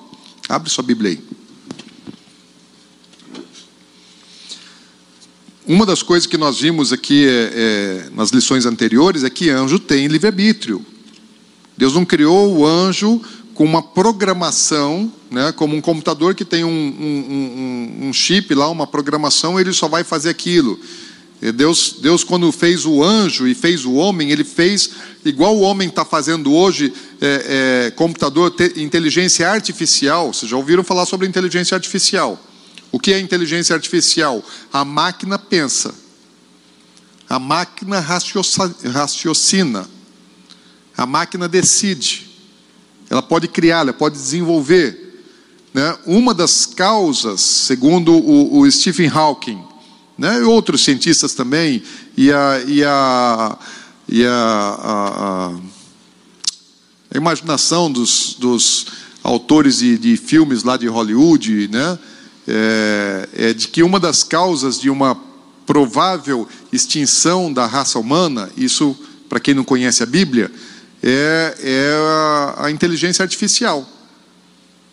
Abre sua Bíblia aí. Uma das coisas que nós vimos aqui é, é, nas lições anteriores é que anjo tem livre-arbítrio. Deus não criou o anjo com uma programação, né, como um computador que tem um, um, um, um chip lá, uma programação, ele só vai fazer aquilo. Deus, Deus, quando fez o anjo e fez o homem, ele fez igual o homem está fazendo hoje, é, é, computador, te, inteligência artificial. Vocês já ouviram falar sobre inteligência artificial? O que é inteligência artificial? A máquina pensa, a máquina raciocina, a máquina decide, ela pode criar, ela pode desenvolver. Né? Uma das causas, segundo o, o Stephen Hawking, né? e outros cientistas também, e a, e a, e a, a, a imaginação dos, dos autores de, de filmes lá de Hollywood, né? É, é de que uma das causas de uma provável extinção da raça humana, isso para quem não conhece a Bíblia, é, é a, a, inteligência artificial.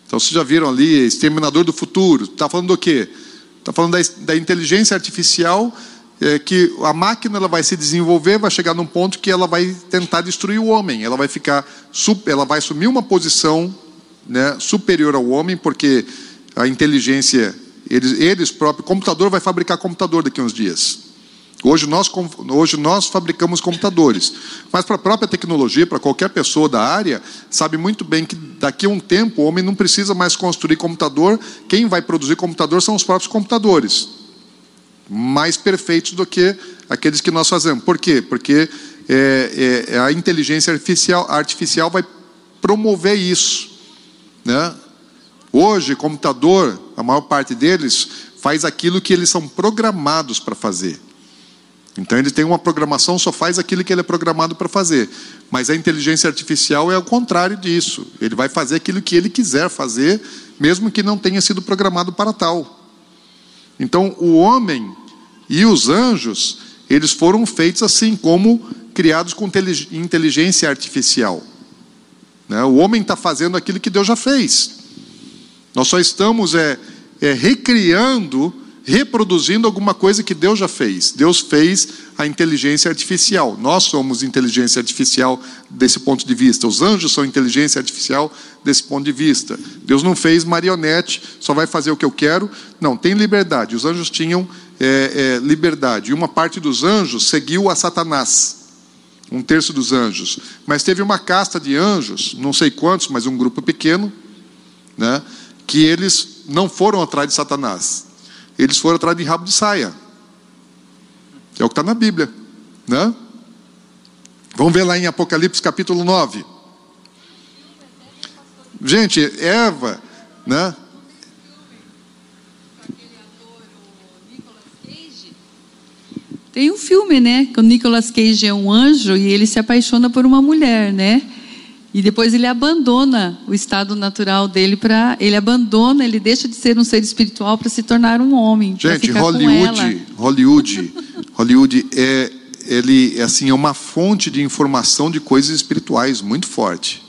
Então vocês já viram ali, Exterminador do Futuro, está falando do quê? Está falando da, da, inteligência artificial, é, que a máquina ela vai se desenvolver, vai chegar num ponto que ela vai tentar destruir o homem, ela vai ficar, ela vai assumir uma posição né, superior ao homem, porque a inteligência, eles, eles próprios, computador vai fabricar computador daqui a uns dias. Hoje nós, hoje nós fabricamos computadores, mas para a própria tecnologia, para qualquer pessoa da área, sabe muito bem que daqui a um tempo o homem não precisa mais construir computador, quem vai produzir computador são os próprios computadores, mais perfeitos do que aqueles que nós fazemos. Por quê? Porque é, é, a inteligência artificial, artificial vai promover isso. Né? Hoje, computador, a maior parte deles faz aquilo que eles são programados para fazer. Então ele tem uma programação, só faz aquilo que ele é programado para fazer. Mas a inteligência artificial é o contrário disso. Ele vai fazer aquilo que ele quiser fazer, mesmo que não tenha sido programado para tal. Então o homem e os anjos, eles foram feitos assim, como criados com inteligência artificial. Né? O homem está fazendo aquilo que Deus já fez. Nós só estamos é, é recriando reproduzindo alguma coisa que Deus já fez. Deus fez a inteligência artificial. Nós somos inteligência artificial desse ponto de vista. Os anjos são inteligência artificial desse ponto de vista. Deus não fez marionete, só vai fazer o que eu quero. Não, tem liberdade. Os anjos tinham é, é, liberdade. E uma parte dos anjos seguiu a Satanás. Um terço dos anjos. Mas teve uma casta de anjos, não sei quantos, mas um grupo pequeno, né, que eles não foram atrás de Satanás eles foram atrás de rabo de saia. É o que está na Bíblia. Né? Vamos ver lá em Apocalipse capítulo 9. Gente, Eva, né? Tem um filme, né? Que o Nicolas Cage é um anjo e ele se apaixona por uma mulher, né? E depois ele abandona o estado natural dele para ele abandona, ele deixa de ser um ser espiritual para se tornar um homem. Gente, Hollywood, Hollywood, Hollywood é ele é assim é uma fonte de informação de coisas espirituais muito forte,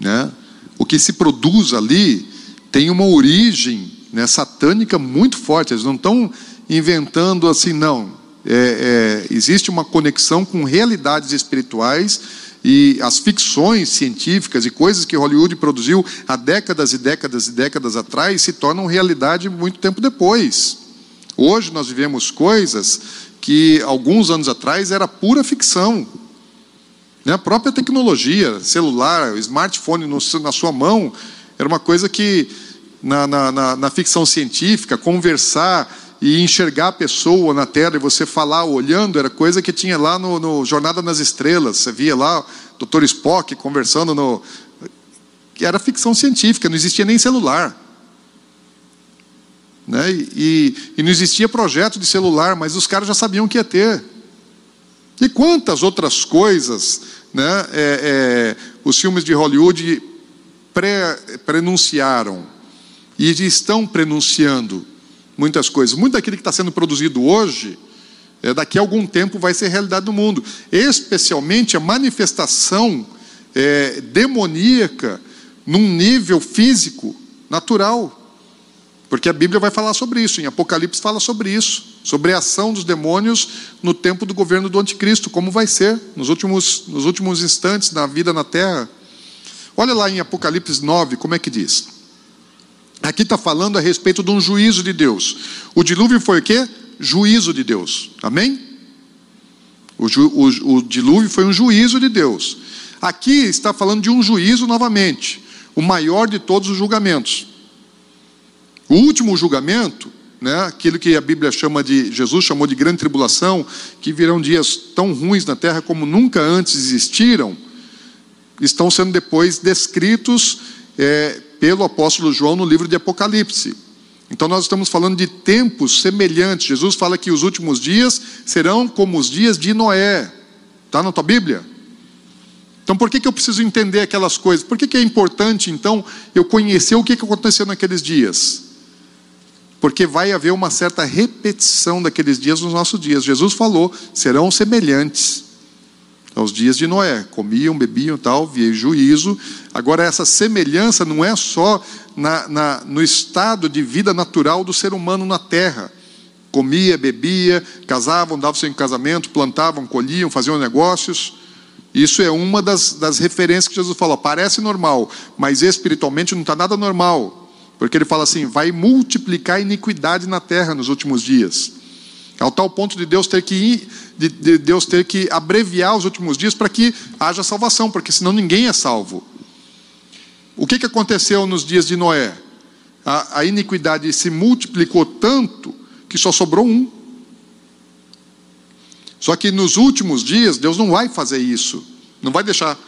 né? O que se produz ali tem uma origem né, satânica muito forte. Eles não estão inventando assim, não. É, é, existe uma conexão com realidades espirituais e as ficções científicas e coisas que Hollywood produziu há décadas e décadas e décadas atrás se tornam realidade muito tempo depois. Hoje nós vivemos coisas que alguns anos atrás era pura ficção. Né? A própria tecnologia, celular, smartphone na sua mão, era uma coisa que na, na, na, na ficção científica, conversar e enxergar a pessoa na tela e você falar olhando, era coisa que tinha lá no, no Jornada nas Estrelas. Você via lá o Dr. Spock conversando no. Era ficção científica, não existia nem celular. Né? E, e, não existia projeto de celular, mas os caras já sabiam que ia ter. E quantas outras coisas né, é, é, os filmes de Hollywood prenunciaram e estão prenunciando muitas coisas. Muito daquilo que está sendo produzido hoje, é, daqui a algum tempo vai ser realidade no mundo. Especialmente a manifestação é, demoníaca num nível físico natural. Porque a Bíblia vai falar sobre isso, em Apocalipse fala sobre isso, sobre a ação dos demônios no tempo do governo do anticristo, como vai ser nos últimos, nos últimos instantes da vida na terra. Olha lá em Apocalipse 9, como é que diz. Aqui está falando a respeito de um juízo de Deus. O dilúvio foi o quê? Juízo de Deus. Amém? O, ju, o, o dilúvio foi um juízo de Deus. Aqui está falando de um juízo novamente, o maior de todos os julgamentos. O último julgamento, né, aquilo que a Bíblia chama de, Jesus chamou de grande tribulação, que virão dias tão ruins na terra como nunca antes existiram, estão sendo depois descritos é, pelo apóstolo João no livro de Apocalipse. Então nós estamos falando de tempos semelhantes. Jesus fala que os últimos dias serão como os dias de Noé. Está na tua Bíblia? Então por que, que eu preciso entender aquelas coisas? Por que, que é importante, então, eu conhecer o que, que aconteceu naqueles dias? porque vai haver uma certa repetição daqueles dias nos nossos dias. Jesus falou: serão semelhantes aos dias de Noé, comiam, bebiam, tal, via juízo. Agora essa semelhança não é só na, na, no estado de vida natural do ser humano na Terra. Comia, bebia, casavam, davam-se em casamento, plantavam, colhiam, faziam negócios. Isso é uma das, das referências que Jesus falou. Parece normal, mas espiritualmente não está nada normal. Porque ele fala assim: vai multiplicar a iniquidade na terra nos últimos dias. Ao tal ponto de Deus ter que ir, de, de Deus ter que abreviar os últimos dias para que haja salvação, porque senão ninguém é salvo. O que, que aconteceu nos dias de Noé? A, a iniquidade se multiplicou tanto que só sobrou um. Só que nos últimos dias, Deus não vai fazer isso. Não vai deixar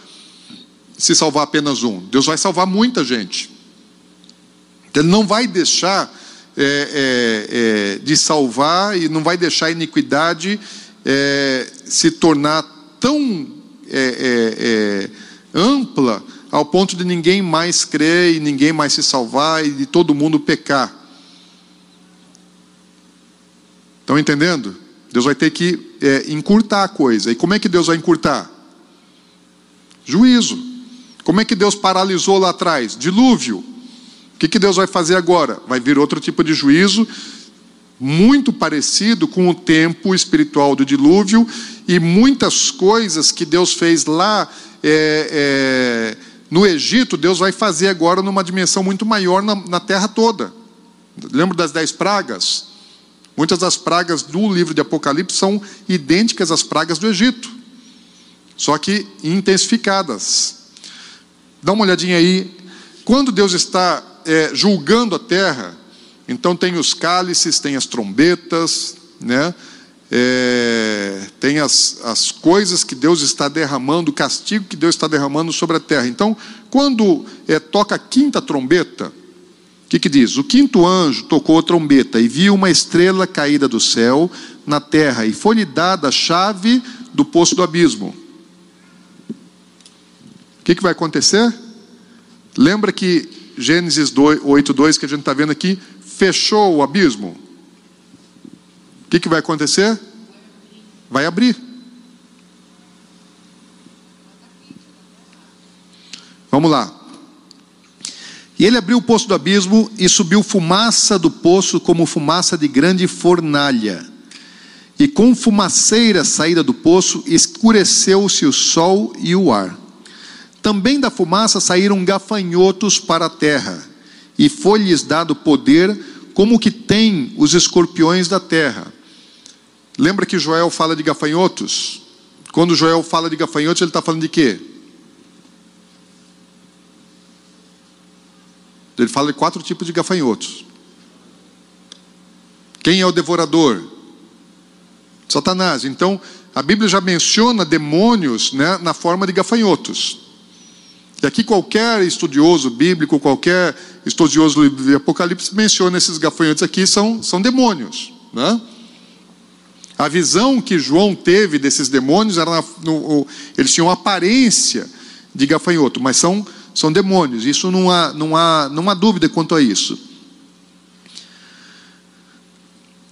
se salvar apenas um. Deus vai salvar muita gente. Ele não vai deixar é, é, é, de salvar e não vai deixar a iniquidade é, se tornar tão é, ampla ao ponto de ninguém mais crer e ninguém mais se salvar e de todo mundo pecar. Estão entendendo? Deus vai ter que encurtar a coisa. E como é que Deus vai encurtar? Juízo. Como é que Deus paralisou lá atrás? Dilúvio que, que Deus vai fazer agora? Vai vir outro tipo de juízo, muito parecido com o tempo espiritual do dilúvio, e muitas coisas que Deus fez lá é, é, no Egito, Deus vai fazer agora numa dimensão muito maior na, na terra toda. Lembra das dez pragas? Muitas das pragas do livro de Apocalipse são idênticas às pragas do Egito, só que intensificadas. Dá uma olhadinha aí. Quando Deus está é, julgando a terra, então tem os cálices, tem as trombetas, né? É, tem as, as coisas que Deus está derramando, o castigo que Deus está derramando sobre a terra. Então, quando é, toca a quinta trombeta, o que, que diz? O quinto anjo tocou a trombeta e viu uma estrela caída do céu na terra, e foi-lhe dada a chave do poço do abismo. O que, que vai acontecer? Lembra que Gênesis 8,2 que a gente está vendo aqui, fechou o abismo. O que, que vai acontecer? Vai abrir. Vamos lá. E ele abriu o poço do abismo e subiu fumaça do poço como fumaça de grande fornalha. E com fumaceira saída do poço, escureceu-se o sol e o ar. Também da fumaça saíram gafanhotos para a terra, e foi-lhes dado poder como que tem os escorpiões da terra. Lembra que Joel fala de gafanhotos? Quando Joel fala de gafanhotos, ele está falando de quê? Ele fala de quatro tipos de gafanhotos. Quem é o devorador? Satanás. Então, a Bíblia já menciona demônios né, na forma de gafanhotos. E aqui qualquer estudioso bíblico, qualquer estudioso de Apocalipse menciona esses gafanhotos aqui, são, são demônios. Né? A visão que João teve desses demônios era na, no, eles tinham aparência de gafanhoto, mas são, são demônios. Isso não há, não, há, não há dúvida quanto a isso.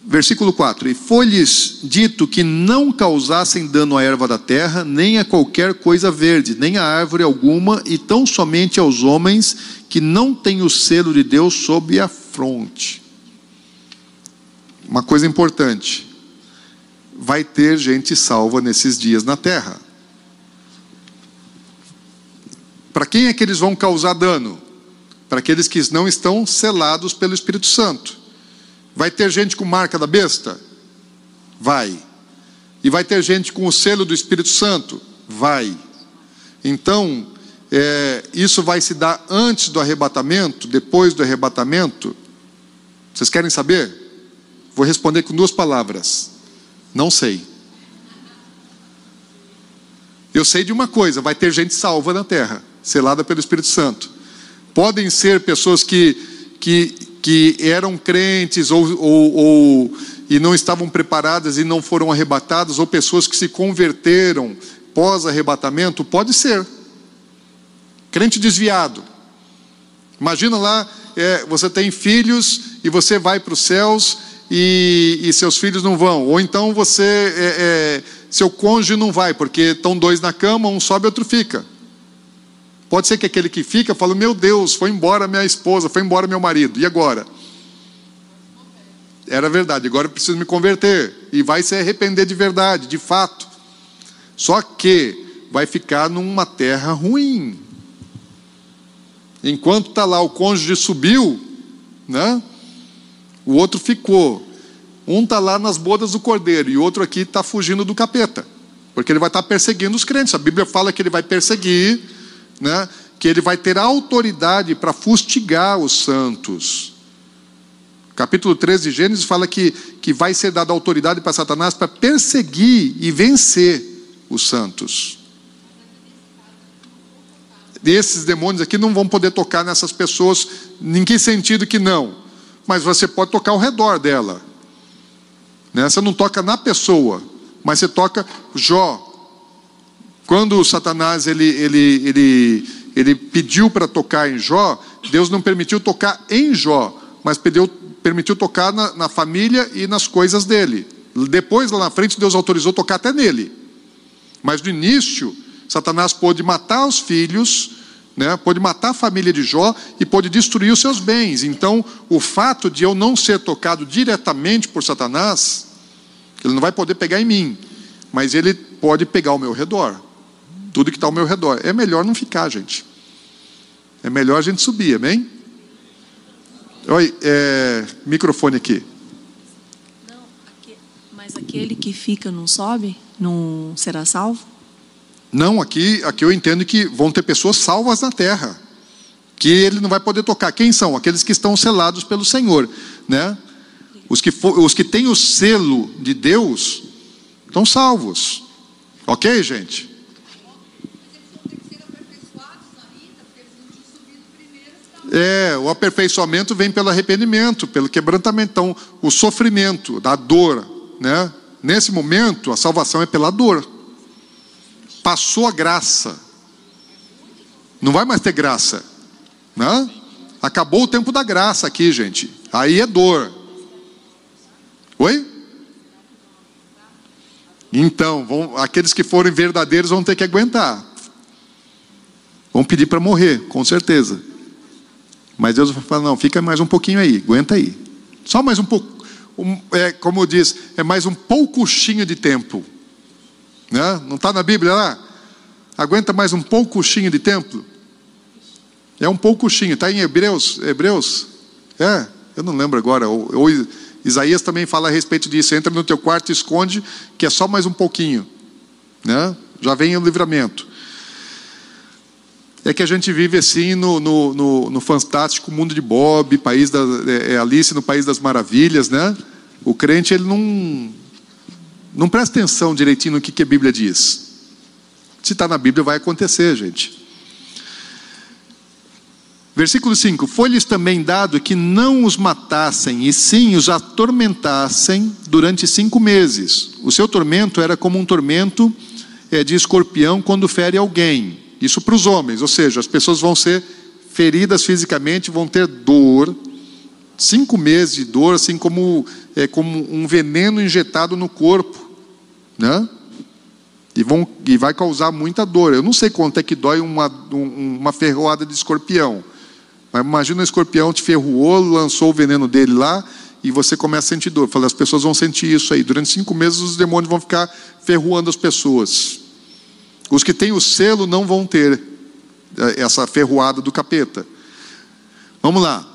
Versículo 4: E foi-lhes dito que não causassem dano à erva da terra, nem a qualquer coisa verde, nem a árvore alguma, e tão somente aos homens que não têm o selo de Deus sob a fronte. Uma coisa importante: vai ter gente salva nesses dias na terra. Para quem é que eles vão causar dano? Para aqueles que não estão selados pelo Espírito Santo. Vai ter gente com marca da besta? Vai. E vai ter gente com o selo do Espírito Santo? Vai. Então, é, isso vai se dar antes do arrebatamento, depois do arrebatamento? Vocês querem saber? Vou responder com duas palavras. Não sei. Eu sei de uma coisa: vai ter gente salva na terra, selada pelo Espírito Santo. Podem ser pessoas que, que que eram crentes ou, ou, ou, e não estavam preparadas e não foram arrebatadas, ou pessoas que se converteram pós-arrebatamento, pode ser. Crente desviado. Imagina lá, é, você tem filhos e você vai para os céus e, e, seus filhos não vão. Ou então você, é, é, seu cônjuge não vai, porque estão dois na cama, um sobe e outro fica. Pode ser que aquele que fica fale: Meu Deus, foi embora minha esposa, foi embora meu marido, e agora? Era verdade, agora eu preciso me converter. E vai se arrepender de verdade, de fato. Só que vai ficar numa terra ruim. Enquanto está lá, o cônjuge subiu, né? o outro ficou. Um está lá nas bodas do cordeiro e o outro aqui está fugindo do capeta. Porque ele vai estar tá perseguindo os crentes. A Bíblia fala que ele vai perseguir né, que ele vai ter autoridade para fustigar os santos. Capítulo 13 de Gênesis fala que, que vai ser dada autoridade para Satanás para perseguir e vencer os santos. Esses demônios aqui não vão poder tocar nessas pessoas, em que sentido que não? Mas você pode tocar ao redor dela. Né? Você não toca na pessoa, mas você toca Jó, quando Satanás ele, ele, ele, ele pediu para tocar em Jó, Deus não permitiu tocar em Jó, mas pediu, permitiu tocar na, na família e nas coisas dele. Depois, lá na frente, Deus autorizou tocar até nele. Mas no início, Satanás pôde matar os filhos, né, pôde matar a família de Jó e pôde destruir os seus bens. Então, o fato de eu não ser tocado diretamente por Satanás, ele não vai poder pegar em mim, mas ele pode pegar ao meu redor tudo que está ao meu redor. É melhor não ficar, gente. É melhor a gente subir, amém? Oi, é, microfone aqui. Não, aqui, mas aquele que fica não sobe? Não será salvo? Não, aqui, aqui eu entendo que vão ter pessoas salvas na terra, que ele não vai poder tocar. Quem são? Aqueles que estão selados pelo Senhor, né? Os que, for, os que têm o selo de Deus estão salvos. Ok, gente? É, o aperfeiçoamento vem pelo arrependimento, pelo quebrantamento. Então, o sofrimento, da dor, né? Nesse momento, a salvação é pela dor. Passou a graça. Não vai mais ter graça, né? Acabou o tempo da graça aqui, gente. Aí é dor. Oi? Então, vão, aqueles que forem verdadeiros vão ter que aguentar. Vão pedir para morrer, com certeza. Mas Deus vai falar: não, fica mais um pouquinho aí, aguenta aí. Só mais um pouco. Um, é, como diz, é mais um poucochinho de tempo. Né? Não está na Bíblia lá? Aguenta mais um poucochinho de tempo? É um poucochinho, está em Hebreus? Hebreus? É, eu não lembro agora. Ou, ou Isaías também fala a respeito disso. Entra no teu quarto e esconde, que é só mais um pouquinho. Né? Já vem o livramento. É que a gente vive assim no, no, no, no fantástico mundo de Bob, país da, é, é Alice no País das Maravilhas, né? O crente ele não, não presta atenção direitinho no que, que a Bíblia diz. Se está na Bíblia, vai acontecer, gente. Versículo 5: Foi-lhes também dado que não os matassem, e sim os atormentassem durante cinco meses. O seu tormento era como um tormento é, de escorpião quando fere alguém. Isso para os homens, ou seja, as pessoas vão ser feridas fisicamente, vão ter dor, cinco meses de dor, assim como, é, como um veneno injetado no corpo, né? E, vão, e vai causar muita dor. Eu não sei quanto é que dói uma, uma ferroada de escorpião. Mas imagina um escorpião te ferroou, lançou o veneno dele lá e você começa a sentir dor. Falei, as pessoas vão sentir isso aí. Durante cinco meses os demônios vão ficar ferroando as pessoas. Os que têm o selo não vão ter é, essa ferroada do capeta. Vamos lá.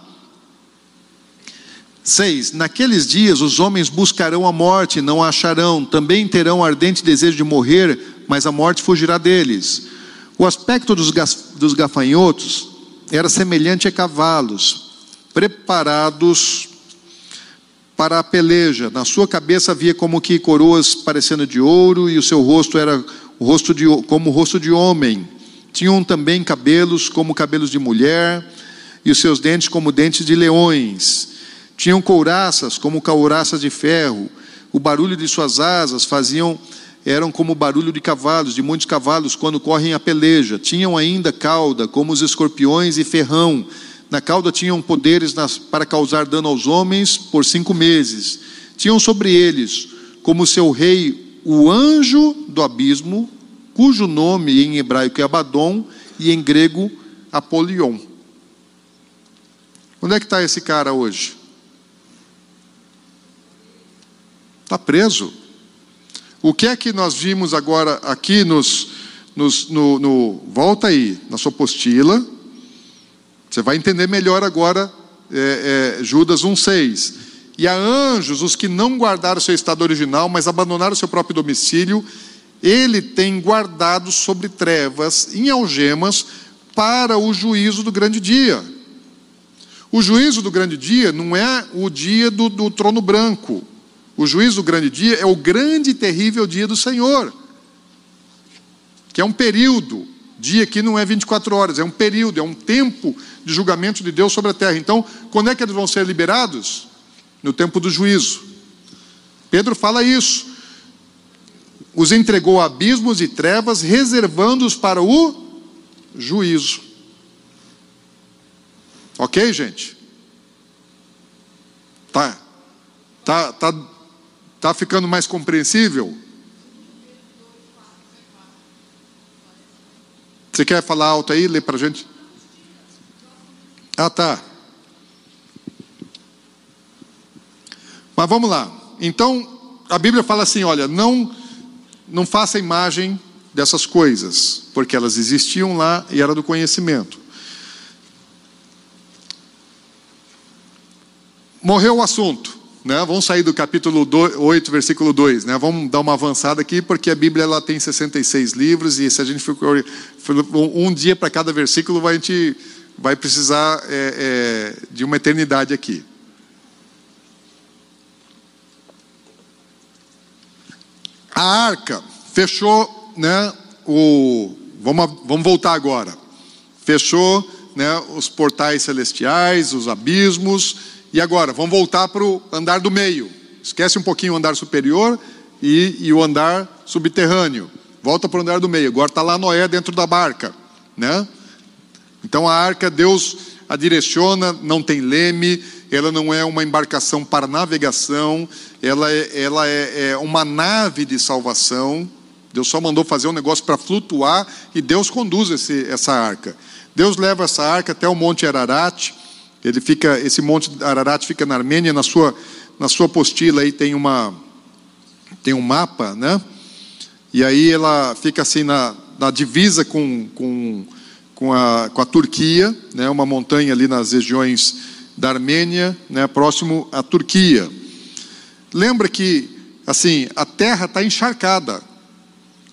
Seis. Naqueles dias os homens buscarão a morte, não a acharão. Também terão ardente desejo de morrer, mas a morte fugirá deles. O aspecto dos, dos gafanhotos era semelhante a cavalos, preparados para a peleja. Na sua cabeça havia como que coroas parecendo de ouro, e o seu rosto era o rosto de, como o rosto de homem. Tinham também cabelos como cabelos de mulher, e os seus dentes como dentes de leões. Tinham couraças como couraças de ferro. O barulho de suas asas faziam eram como o barulho de cavalos, de muitos cavalos, quando correm a peleja. Tinham ainda cauda, como os escorpiões e ferrão. Na cauda tinham poderes nas, para causar dano aos homens por cinco meses. Tinham sobre eles, como seu rei, o anjo do abismo, cujo nome em hebraico é Abaddon e em grego Apolion. Onde é que está esse cara hoje? Está preso. O que é que nós vimos agora aqui nos, nos no, no, volta aí na sua apostila? Você vai entender melhor agora é, é, Judas 1,6. E a anjos, os que não guardaram seu estado original, mas abandonaram seu próprio domicílio, ele tem guardado sobre trevas, em algemas, para o juízo do grande dia. O juízo do grande dia não é o dia do, do trono branco, o juízo do grande dia é o grande e terrível dia do Senhor, que é um período, dia que não é 24 horas, é um período, é um tempo de julgamento de Deus sobre a terra. Então, quando é que eles vão ser liberados? No tempo do juízo. Pedro fala isso. Os entregou a abismos e trevas, reservando-os para o juízo. Ok, gente? Tá. Tá, tá Está ficando mais compreensível? Você quer falar alto aí? Lê para gente. Ah, tá. Mas vamos lá. Então, a Bíblia fala assim: olha, não, não faça imagem dessas coisas, porque elas existiam lá e era do conhecimento. Morreu o assunto. Né? Vamos sair do capítulo 8, versículo 2. Né? Vamos dar uma avançada aqui, porque a Bíblia ela tem 66 livros, e se a gente for um dia para cada versículo, a gente vai precisar é, é, de uma eternidade aqui. A arca fechou, né, o, vamos, vamos voltar agora. Fechou né, os portais celestiais, os abismos, e agora, vamos voltar para o andar do meio. Esquece um pouquinho o andar superior e, e o andar subterrâneo. Volta para o andar do meio. Agora está lá Noé dentro da barca. Né? Então a arca, Deus a direciona, não tem leme, ela não é uma embarcação para navegação, ela é, ela é, é uma nave de salvação. Deus só mandou fazer um negócio para flutuar e Deus conduz esse, essa arca. Deus leva essa arca até o Monte Ararat ele fica, esse monte Ararat fica na Armênia, na sua, na sua apostila aí tem uma tem um mapa, né? E aí ela fica assim na, na divisa com, com, com, a, com a Turquia, né? Uma montanha ali nas regiões da Armênia, né? Próximo à Turquia. lembra que assim a terra está encharcada.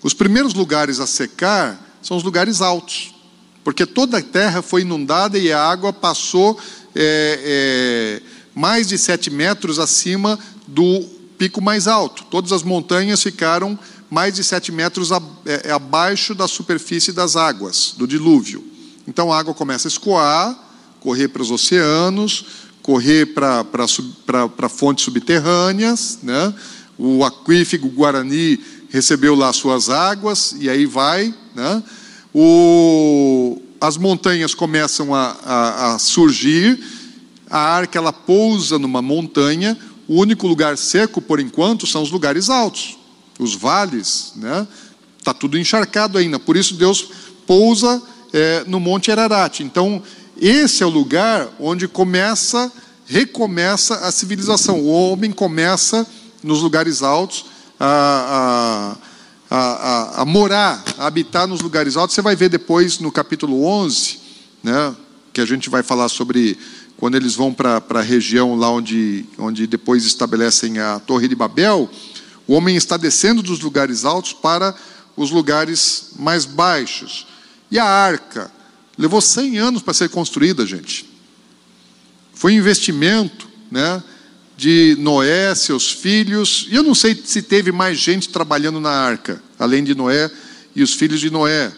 Os primeiros lugares a secar são os lugares altos, porque toda a terra foi inundada e a água passou é, é, mais de sete metros acima do pico mais alto. Todas as montanhas ficaram mais de sete metros é, abaixo da superfície das águas, do dilúvio. Então a água começa a escoar, correr para os oceanos, correr para, para, fontes subterrâneas. Né? O aquífero Guarani recebeu lá suas águas, e aí vai. Né? O, as montanhas começam a, a, a surgir, a arca ela pousa numa montanha, o único lugar seco, por enquanto, são os lugares altos os vales, né? Está tudo encharcado ainda. Por isso Deus pousa é, no Monte Ararat. Então, esse é o lugar onde começa, recomeça a civilização. O homem começa nos lugares altos a, a, a, a, morar, a habitar nos lugares altos. Você vai ver depois no capítulo 11, né, que a gente vai falar sobre quando eles vão para a região lá onde, onde depois estabelecem a Torre de Babel o homem está descendo dos lugares altos para os lugares mais baixos. E a arca levou 100 anos para ser construída, gente. Foi um investimento, né, de Noé, seus filhos. E eu não sei se teve mais gente trabalhando na arca, além de Noé e os filhos de Noé.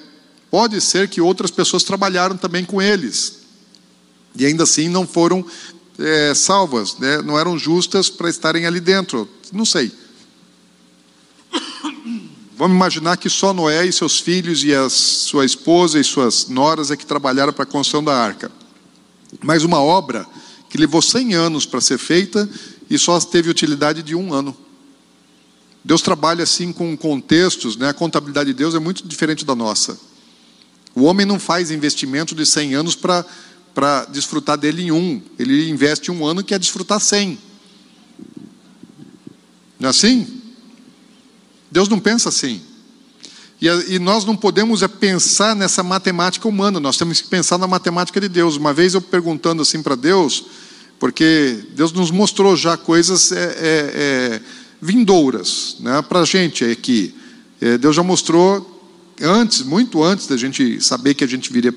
Pode ser que outras pessoas trabalharam também com eles. E ainda assim não foram é, salvas, né? não eram justas para estarem ali dentro. Não sei. Vamos imaginar que só Noé e seus filhos e a sua esposa e suas noras é que trabalharam para a construção da arca. Mas uma obra que levou 100 anos para ser feita e só teve utilidade de um ano. Deus trabalha assim com contextos, né? a contabilidade de Deus é muito diferente da nossa. O homem não faz investimento de 100 anos para, desfrutar dele em um, ele investe um ano que é desfrutar 100. Não é assim? Deus não pensa assim. E, e, nós não podemos é pensar nessa matemática humana, nós temos que pensar na matemática de Deus. Uma vez eu perguntando assim para Deus, porque Deus nos mostrou já coisas é, é, é, vindouras né, para a gente aqui. É, Deus já mostrou antes, muito antes da gente saber que a gente viria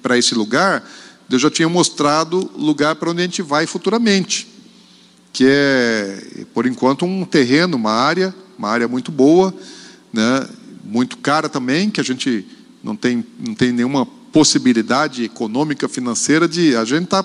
para esse lugar, Deus já tinha mostrado o lugar para onde a gente vai futuramente, que é, por enquanto, um terreno, uma área uma área muito boa, né? muito cara também, que a gente não tem, não tem nenhuma possibilidade econômica, financeira de. A gente está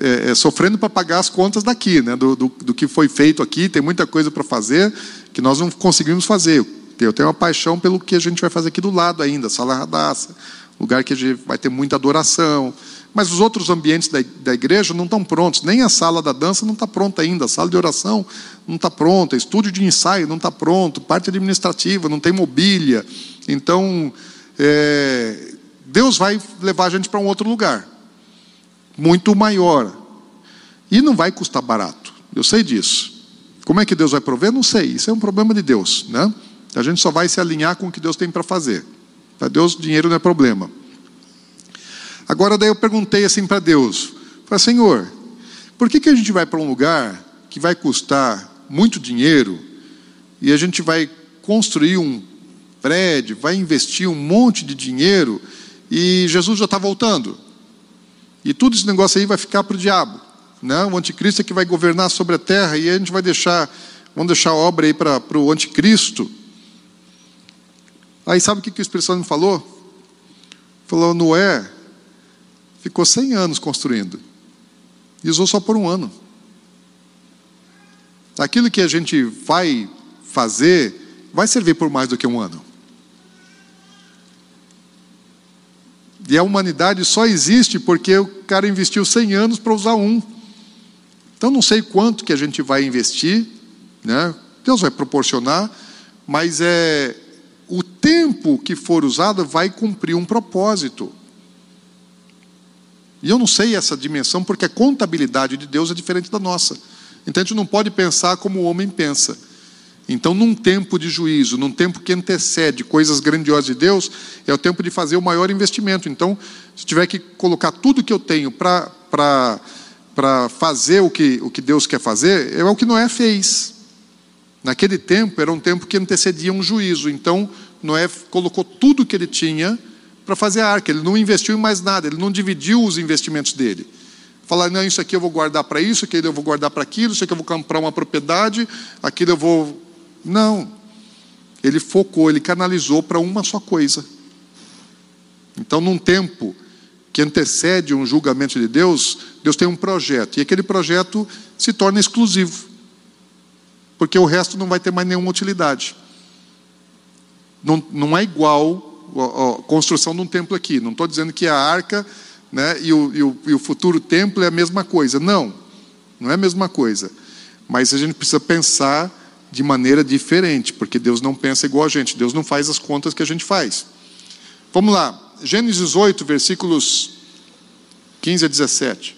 é, é, sofrendo para pagar as contas daqui, né? Do, do, do, que foi feito aqui, tem muita coisa para fazer que nós não conseguimos fazer. Eu tenho uma paixão pelo que a gente vai fazer aqui do lado ainda, Sala Radassa, lugar que a gente vai ter muita adoração. Mas os outros ambientes da, da igreja não estão prontos, nem a sala da dança não está pronta ainda, a sala de oração não está pronta, estúdio de ensaio não está pronto, parte administrativa, não tem mobília. Então, é, Deus vai levar a gente para um outro lugar, muito maior. E não vai custar barato, eu sei disso. Como é que Deus vai prover? Não sei, isso é um problema de Deus. Né? A gente só vai se alinhar com o que Deus tem para fazer. Para Deus, dinheiro não é problema. Agora, daí eu perguntei assim para Deus: falei, Senhor, por que, que a gente vai para um lugar que vai custar muito dinheiro e a gente vai construir um prédio, vai investir um monte de dinheiro e Jesus já está voltando? E tudo esse negócio aí vai ficar para o diabo. Né? O anticristo é que vai governar sobre a terra e a gente vai deixar, vamos deixar a obra aí para, o anticristo. Aí sabe o que, que o Espírito Santo me falou? Falou, Noé, ficou 100 anos construindo e usou só por um ano. Aquilo que a gente vai fazer vai servir por mais do que um ano. E a humanidade só existe porque o cara investiu 100 anos para usar um. Então não sei quanto que a gente vai investir, né? Deus vai proporcionar, mas é o tempo que for usado vai cumprir um propósito. E eu não sei essa dimensão porque a contabilidade de Deus é diferente da nossa. Então a gente não pode pensar como o homem pensa. Então, num tempo de juízo, num tempo que antecede coisas grandiosas de Deus, é o tempo de fazer o maior investimento. Então, se tiver que colocar tudo que eu tenho para fazer o que, o que Deus quer fazer, é o que Noé fez. Naquele tempo era um tempo que antecedia um juízo, então Noé colocou tudo que ele tinha para fazer a arca, ele não investiu em mais nada, ele não dividiu os investimentos dele. Falar, não, isso aqui eu vou guardar para isso, aquilo eu vou guardar para aquilo, isso aqui eu vou comprar uma propriedade, aquilo eu vou. Não. Ele focou, ele canalizou para uma só coisa. Então, num tempo que antecede um julgamento de Deus, Deus tem um projeto, e aquele projeto se torna exclusivo, porque o resto não vai ter mais nenhuma utilidade. Não, não é igual a, construção de um templo aqui, não estou dizendo que a arca né, e, o, e, o, e o futuro templo é a mesma coisa, não, não é a mesma coisa, mas a gente precisa pensar de maneira diferente, porque Deus não pensa igual a gente, Deus não faz as contas que a gente faz. Vamos lá, Gênesis 8, versículos 15 a 17.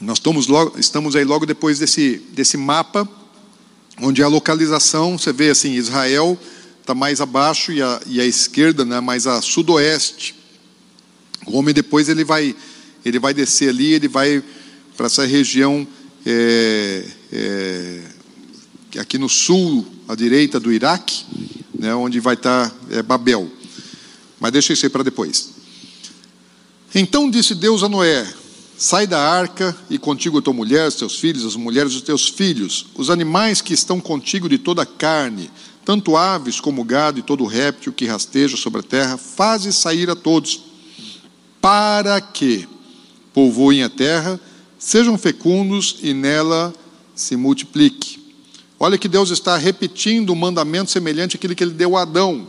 Nós estamos, logo, estamos aí logo depois desse, desse mapa, onde a localização, você vê assim, Israel está mais abaixo e a, e a esquerda, né, mais a sudoeste. O homem depois ele vai, ele vai descer ali, ele vai para essa região é, é, aqui no sul, à direita do Iraque, né, onde vai estar é, Babel. Mas deixa isso aí para depois. Então disse Deus a Noé: Sai da arca e contigo tua mulher, teus filhos, as mulheres dos teus filhos, os animais que estão contigo de toda a carne, tanto aves como gado e todo réptil que rasteja sobre a terra, faze sair a todos, para que povoem a terra, sejam fecundos e nela se multiplique. Olha que Deus está repetindo um mandamento semelhante àquele que ele deu a Adão.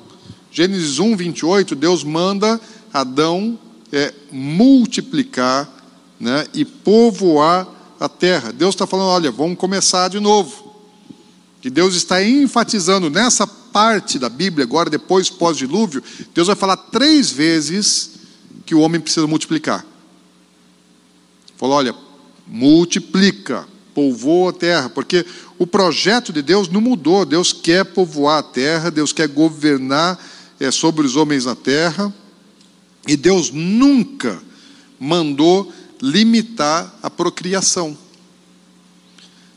Gênesis 1, 28, Deus manda Adão é, multiplicar né, e povoar a terra. Deus está falando: olha, vamos começar de novo. Que Deus está enfatizando nessa parte da Bíblia, agora depois pós-dilúvio, Deus vai falar três vezes que o homem precisa multiplicar. Falou: olha, multiplica povoa a terra, porque o projeto de Deus não mudou. Deus quer povoar a terra, Deus quer governar é, sobre os homens na terra, e Deus nunca mandou limitar a procriação.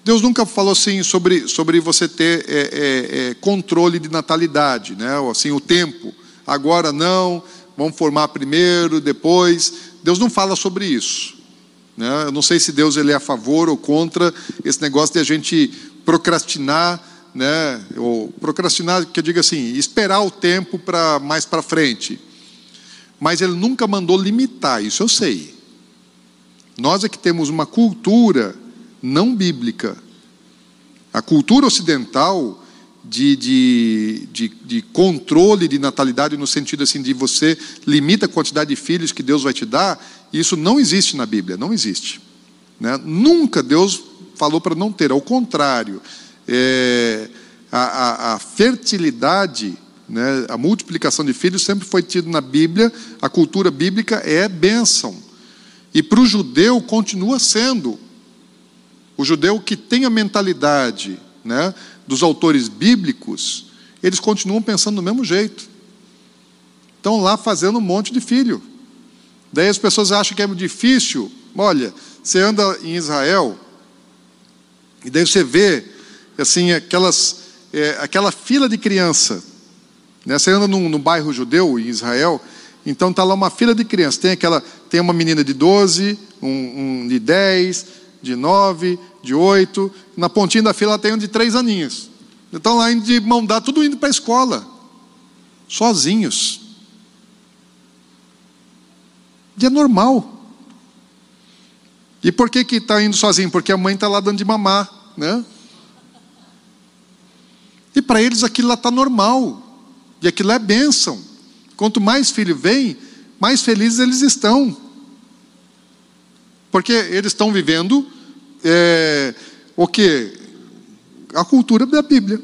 Deus nunca falou assim sobre, sobre você ter é, é, é, controle de natalidade, né? Assim, o tempo. Agora não, vamos formar primeiro, depois. Deus não fala sobre isso. Né? Eu não sei se Deus ele é a favor ou contra esse negócio de a gente procrastinar, né? ou procrastinar, que eu digo assim, esperar o tempo para mais para frente. Mas ele nunca mandou limitar, isso eu sei. Nós é que temos uma cultura não bíblica. A cultura ocidental de, de, de, de, controle de natalidade, no sentido assim de você limita a quantidade de filhos que Deus vai te dar, isso não existe na Bíblia, não existe. Né? Nunca Deus falou para não ter, ao contrário, é, a, a, a, fertilidade, né, a multiplicação de filhos sempre foi tido na Bíblia, a cultura bíblica é bênção. E para o judeu continua sendo. O judeu que tem a mentalidade né, dos autores bíblicos, eles continuam pensando do mesmo jeito. Estão lá fazendo um monte de filho. Daí as pessoas acham que é difícil. Olha, você anda em Israel e daí você vê assim aquelas é, aquela fila de criança. Né? Você anda num, num bairro judeu em Israel, então está lá uma fila de crianças. Tem aquela tem uma menina de 12, um, um de 10, de 9, de 8. Na pontinha da fila tem um de 3 aninhos. Estão lá indo de mão dada, tudo indo para a escola. Sozinhos. E é normal. E por que que está indo sozinho? Porque a mãe está lá dando de mamar, né? E para eles aquilo lá está normal. E aquilo é bênção. Quanto mais filho vem, mais felizes eles estão. Porque eles estão vivendo é, o que? A cultura da Bíblia.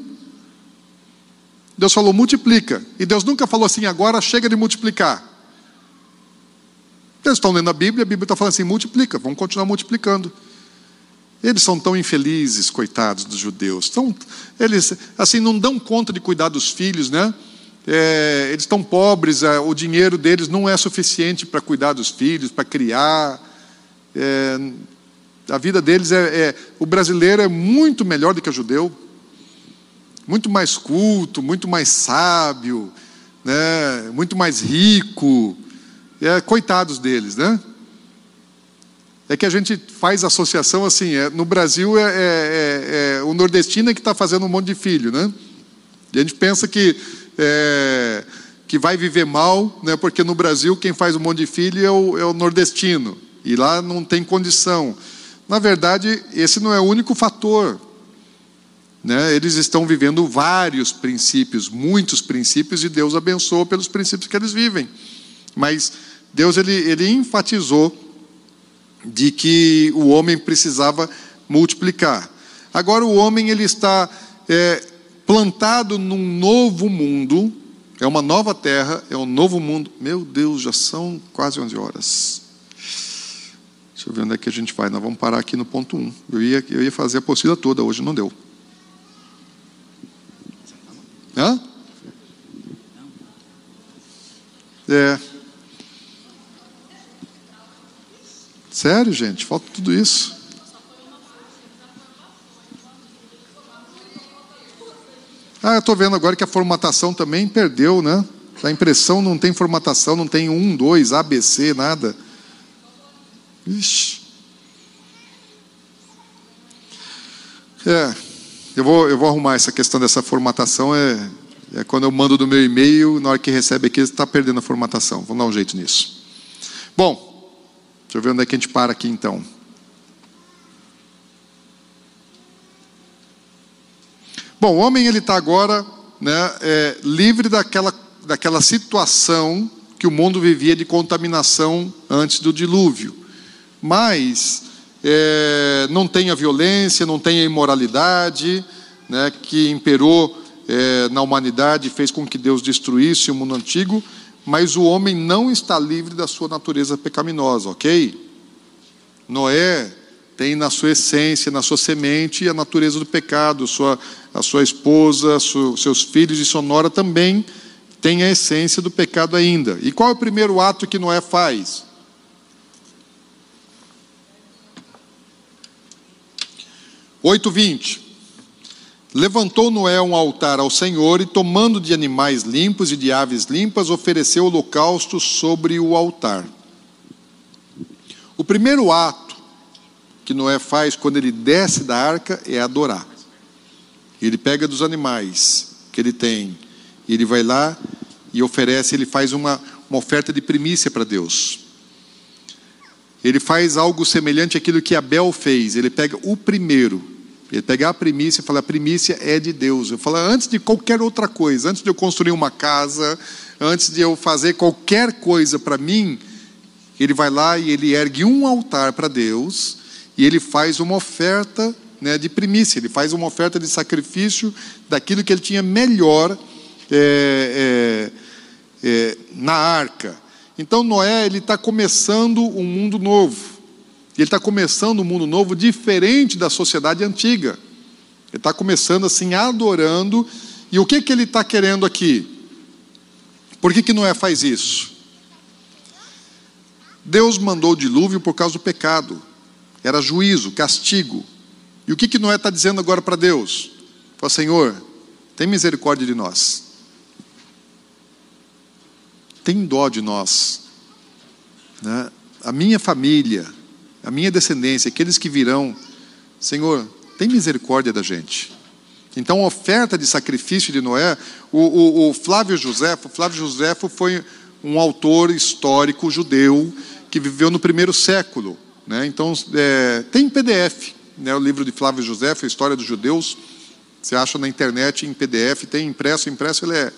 Deus falou multiplica. E Deus nunca falou assim, agora chega de multiplicar. Eles estão lendo a Bíblia, a Bíblia está falando assim: multiplica, vamos continuar multiplicando. Eles são tão infelizes, coitados dos judeus. Tão, eles assim não dão conta de cuidar dos filhos, né? É, eles estão pobres, é, o dinheiro deles não é suficiente para cuidar dos filhos, para criar. É, A vida deles é, é o brasileiro é muito melhor do que o judeu, muito mais culto, muito mais sábio, né? Muito mais rico. É, coitados deles, né? É que a gente faz associação assim, é, no Brasil é, é, o nordestino é que está fazendo um monte de filho, né? E a gente pensa que, é, que vai viver mal, né, porque no Brasil quem faz um monte de filho é o, é o nordestino, e lá não tem condição. Na verdade, esse não é o único fator. Né? Eles estão vivendo vários princípios, muitos princípios, e Deus abençoa pelos princípios que eles vivem. Mas Deus ele, ele enfatizou de que o homem precisava multiplicar. Agora o homem ele está é, plantado num novo mundo, é uma nova terra, é um novo mundo. Meu Deus, já são quase 11 horas. Deixa eu ver onde é que a gente vai. Nós vamos parar aqui no ponto 1. Eu ia, eu ia fazer a apostila toda, hoje não deu. Hã? É. Sério, gente, falta tudo isso. Ah, estou vendo agora que a formatação também perdeu, né? A impressão não tem formatação, não tem um, dois, ABC, nada. Ixi. É, eu vou, eu vou arrumar essa questão dessa formatação. É, é quando eu mando do meu e-mail, na hora que recebe aqui, está perdendo a formatação. Vamos dar um jeito nisso. Bom, Deixa eu ver onde é que a gente para aqui então. Bom, o homem ele está agora né, é, livre daquela, daquela situação que o mundo vivia de contaminação antes do dilúvio. Mas é, não tem a violência, não tem a imoralidade né, que imperou é, na humanidade fez com que Deus destruísse o mundo antigo mas o homem não está livre da sua natureza pecaminosa, ok? Noé tem na sua essência, na sua semente, a natureza do pecado, sua, a sua esposa, sua, seus filhos e sua nora também têm a essência do pecado ainda. E qual é o primeiro ato que Noé faz? Oito vinte. Levantou Noé um altar ao Senhor e, tomando de animais limpos e de aves limpas, ofereceu holocausto sobre o altar. O primeiro ato que Noé faz quando ele desce da arca é adorar. Ele pega dos animais que ele tem, ele vai lá e oferece, ele faz uma, uma oferta de primícia para Deus. Ele faz algo semelhante àquilo que Abel fez, ele pega o primeiro ele pegar a primícia e falar: a primícia é de Deus. Eu falo, antes de qualquer outra coisa, antes de eu construir uma casa, antes de eu fazer qualquer coisa para mim, ele vai lá e ele ergue um altar para Deus e ele faz uma oferta né, de primícia, ele faz uma oferta de sacrifício daquilo que ele tinha melhor é, é, é, na arca. Então Noé ele está começando um mundo novo. Ele está começando um mundo novo diferente da sociedade antiga. Ele está começando assim, adorando. E o que, que ele está querendo aqui? Por que, que Noé faz isso? Deus mandou o dilúvio por causa do pecado. Era juízo, castigo. E o que, que Noé está dizendo agora para Deus? Fala, Senhor, tem misericórdia de nós. Tem dó de nós. Né? A minha família, a minha descendência, aqueles que virão, Senhor, tem misericórdia da gente. Então, a oferta de sacrifício de Noé, o, o, o Flávio Josefo, Flávio Josefo foi um autor histórico judeu que viveu no primeiro século. Né? Então, é, tem PDF, né? o livro de Flávio Josefo, a História dos Judeus, você acha na internet em PDF, tem impresso, impresso ele é,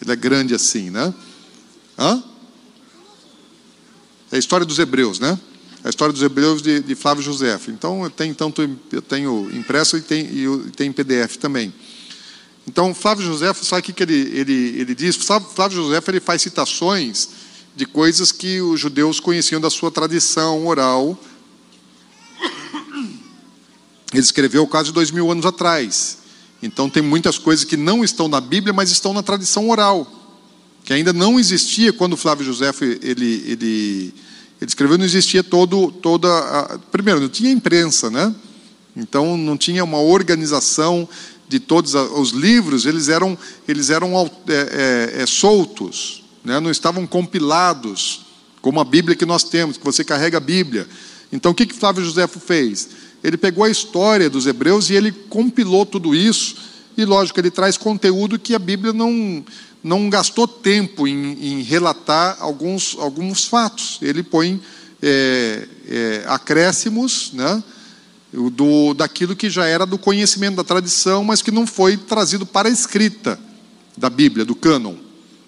ele é grande assim, né? Hã? É a história dos hebreus, né? a história dos hebreus de, de Flávio José. Então, eu tenho, tanto, eu tenho impresso e tem, e tem PDF também. Então, Flávio José, sabe o que, que ele, ele, ele diz? Flávio José ele faz citações de coisas que os judeus conheciam da sua tradição oral. Ele escreveu quase dois mil anos atrás. Então, tem muitas coisas que não estão na Bíblia, mas estão na tradição oral, que ainda não existia quando Flávio José ele, ele Ele escreveu, não existia todo, toda. A, primeiro, não tinha imprensa, né? Então não tinha uma organização de todos os livros, eles eram, eles eram é, é, é, soltos, né? não estavam compilados, como a Bíblia que nós temos, que você carrega a Bíblia. Então o que, que Flávio Josefo fez? Ele pegou a história dos hebreus e ele compilou tudo isso, e lógico, ele traz conteúdo que a Bíblia não, não gastou tempo em, em relatar alguns, alguns fatos. Ele põe é, é, acréscimos, né? do, daquilo que já era do conhecimento da tradição, mas que não foi trazido para a escrita da Bíblia, do cânon,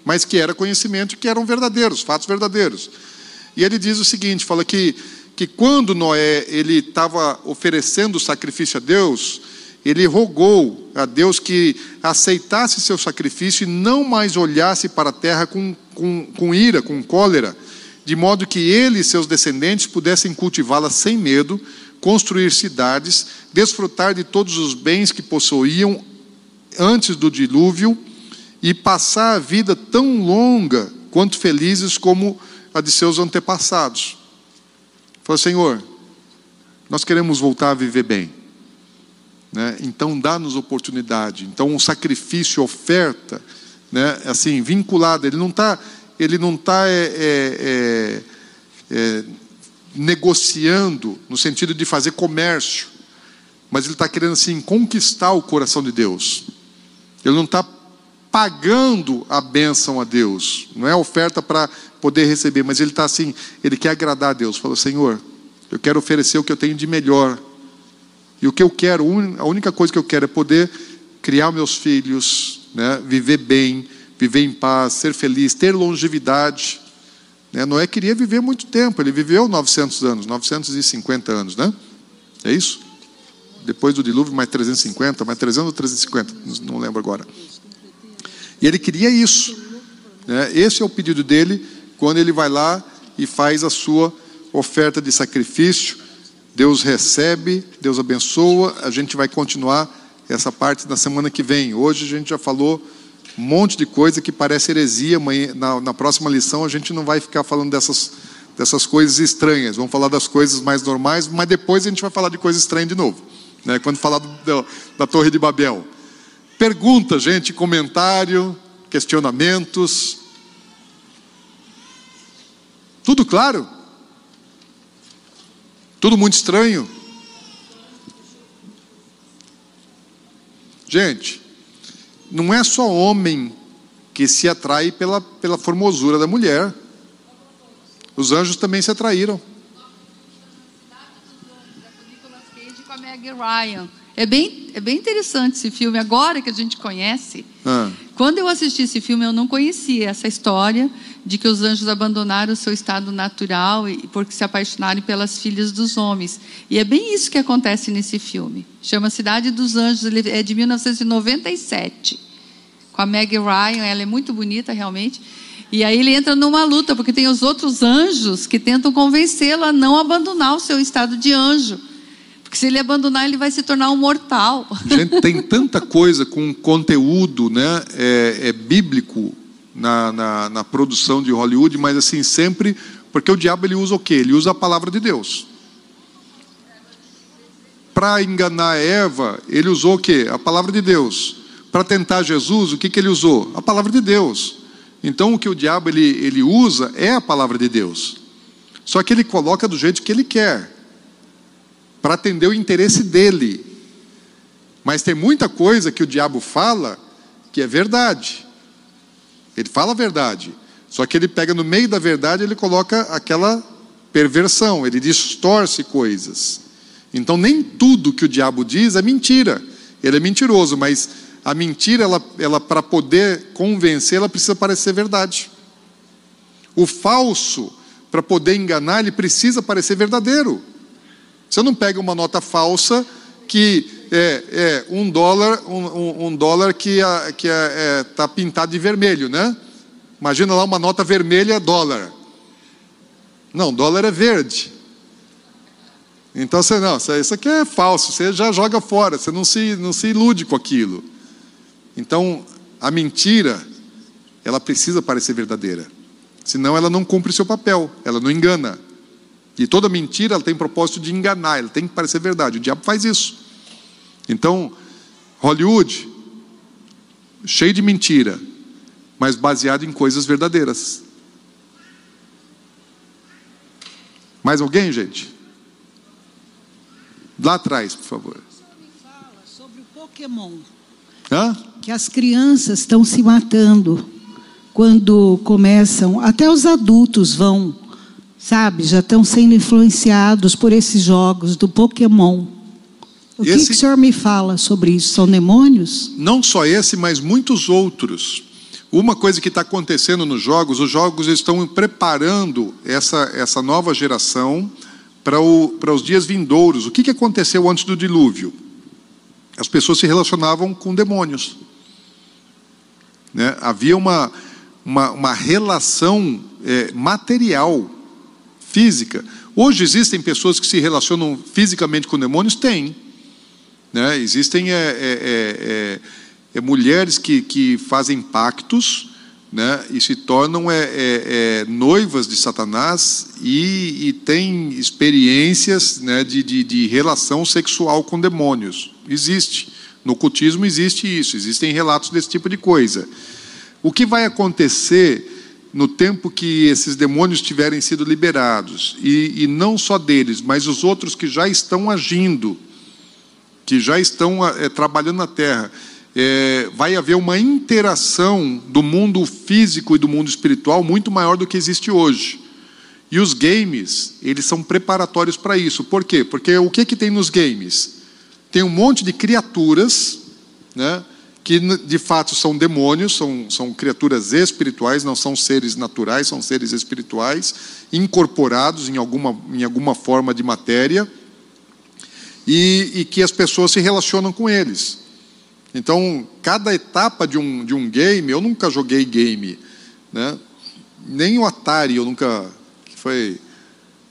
mas que era conhecimento que eram verdadeiros, fatos verdadeiros. E ele diz o seguinte, fala que, que quando Noé ele estava oferecendo o sacrifício a Deus, ele rogou a Deus que aceitasse seu sacrifício e não mais olhasse para a terra com, com, com ira, com cólera, de modo que ele e seus descendentes pudessem cultivá-la sem medo, construir cidades, desfrutar de todos os bens que possuíam antes do dilúvio e passar a vida tão longa quanto felizes como a de seus antepassados. Falou, Senhor, nós queremos voltar a viver bem. Né? Então dá-nos oportunidade. Então o sacrifício, oferta, né? assim, vinculada, ele não está ele não está é, é, é, é negociando no sentido de fazer comércio, mas ele está querendo assim conquistar o coração de Deus. Ele não está pagando a bênção a Deus, não é oferta para poder receber, mas ele está assim, ele quer agradar a Deus. Falou, Senhor, eu quero oferecer o que eu tenho de melhor. E o que eu quero, a única coisa que eu quero é poder criar meus filhos, né, viver bem, viver em paz, ser feliz, ter longevidade. Né? Noé queria viver muito tempo, ele viveu 900 anos, 950 anos, né? É isso? Depois do dilúvio, mais 350, mais 300 ou 350, não lembro agora. E ele queria isso. Né? Esse é o pedido dele quando ele vai lá e faz a sua oferta de sacrifício. Deus recebe, Deus abençoa. A gente vai continuar essa parte na semana que vem. Hoje a gente já falou um monte de coisa que parece heresia. Na, na próxima lição a gente não vai ficar falando dessas, dessas coisas estranhas, vamos falar das coisas mais normais, mas depois a gente vai falar de coisa estranha de novo, né? quando falar do, do, da Torre de Babel. Pergunta, gente, comentário, questionamentos. Tudo claro? Tudo muito estranho? Gente, não é só homem que se atrai pela, pela formosura da mulher. Os anjos também se atraíram. É bem, é bem interessante esse filme, agora que a gente conhece. Ah. Quando eu assisti esse filme, eu não conhecia essa história de que os anjos abandonaram o seu estado natural e porque se apaixonaram pelas filhas dos homens. E é bem isso que acontece nesse filme. Chama Cidade dos Anjos, ele é de 1997. Com a Meg Ryan, ela é muito bonita realmente. E aí ele entra numa luta, porque tem os outros anjos que tentam convencê-lo a não abandonar o seu estado de anjo. Porque se ele abandonar, ele vai se tornar um mortal. Gente, tem tanta coisa com conteúdo né, é, é bíblico na, na, na, produção de Hollywood, mas assim, sempre. Porque o diabo ele usa o quê? Ele usa a palavra de Deus. Para enganar Eva, ele usou o quê? A palavra de Deus. Para tentar Jesus, o que, que ele usou? A palavra de Deus. Então, o que o diabo ele, ele usa é a palavra de Deus. Só que ele coloca do jeito que ele quer para atender o interesse dele. Mas tem muita coisa que o diabo fala que é verdade. Ele fala a verdade. Só que ele pega no meio da verdade, ele coloca aquela perversão, ele distorce coisas. Então nem tudo que o diabo diz é mentira. Ele é mentiroso, mas a mentira, ela, ela para poder convencer, ela precisa parecer verdade. O falso, para poder enganar, ele precisa parecer verdadeiro. Você não pega uma nota falsa que é, é um dólar, um, um dólar que está que é, é, tá pintado de vermelho, né? Imagina lá uma nota vermelha, dólar. Não, dólar é verde. Então você não, isso aqui é falso, você já joga fora, você não se, não se ilude com aquilo. Então, a mentira, ela precisa parecer verdadeira. Senão ela não cumpre seu papel, ela não engana. E toda mentira ela tem propósito de enganar, ela tem que parecer verdade. O diabo faz isso. Então, Hollywood, cheio de mentira, mas baseado em coisas verdadeiras. Mais alguém, gente? Lá atrás, por favor. Fala sobre o Pokémon. Hã? Que as crianças estão se matando quando começam, até os adultos vão, sabe, já estão sendo influenciados por esses jogos do Pokémon. O que, Esse- que o senhor me fala sobre isso? São demônios? Não só esse, mas muitos outros. Uma coisa que está acontecendo nos jogos, os jogos estão preparando essa, essa nova geração para, o, para os dias vindouros. O que, que aconteceu antes do dilúvio? As pessoas se relacionavam com demônios. Né? Havia uma, uma, uma relação eh, material, física. Hoje existem pessoas que se relacionam fisicamente com demônios? Tem. Né? Existem é, é, é, é, é, mulheres que, que fazem pactos né? e se tornam é, noivas de Satanás e, e têm experiências né? de, de, de relação sexual com demônios. Existe. No ocultismo existe isso, existem relatos desse tipo de coisa. O que vai acontecer no tempo que esses demônios tiverem sido liberados, e, e não só deles, mas os outros que já estão agindo, que já estão é, trabalhando na Terra, é, vai haver uma interação do mundo físico e do mundo espiritual muito maior do que existe hoje. E os games, eles são preparatórios para isso. Por quê? Porque o que, que tem nos games? Tem um monte de criaturas, né, que de fato são demônios, são, são criaturas espirituais, não são seres naturais, são seres espirituais, incorporados em alguma, em alguma forma de matéria e, e, que as pessoas se relacionam com eles. Então, cada etapa de um, de um game, eu nunca joguei game, né? nem o Atari, eu nunca. Foi,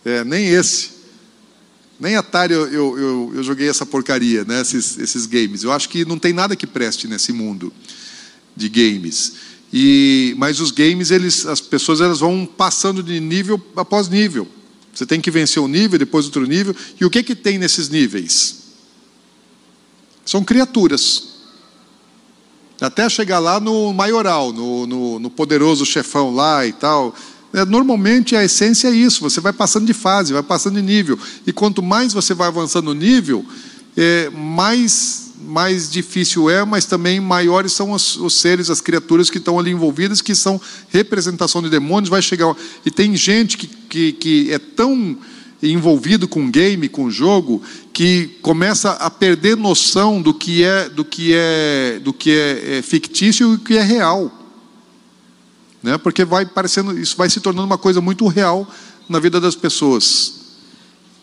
é, nem esse. Nem Atari eu, eu, eu, eu joguei essa porcaria, né? esses, esses games. Eu acho que não tem nada que preste nesse mundo de games. E, mas os games, eles, as pessoas elas vão passando de nível após nível. Você tem que vencer um nível, depois outro nível. E o que, que tem nesses níveis? São criaturas. Até chegar lá no maioral, no, no, no poderoso chefão lá e tal. É, normalmente a essência é isso: você vai passando de fase, vai passando de nível. E quanto mais você vai avançando no nível, é, mais, mais difícil é, mas também maiores são os, os, seres, as criaturas que estão ali envolvidas, que são representação de demônios. Vai chegar. E tem gente que, que, que é tão envolvido com game, com jogo, que começa a perder noção do que é do que é do que é, é fictício e o que é real, né? Porque vai parecendo isso vai se tornando uma coisa muito real na vida das pessoas.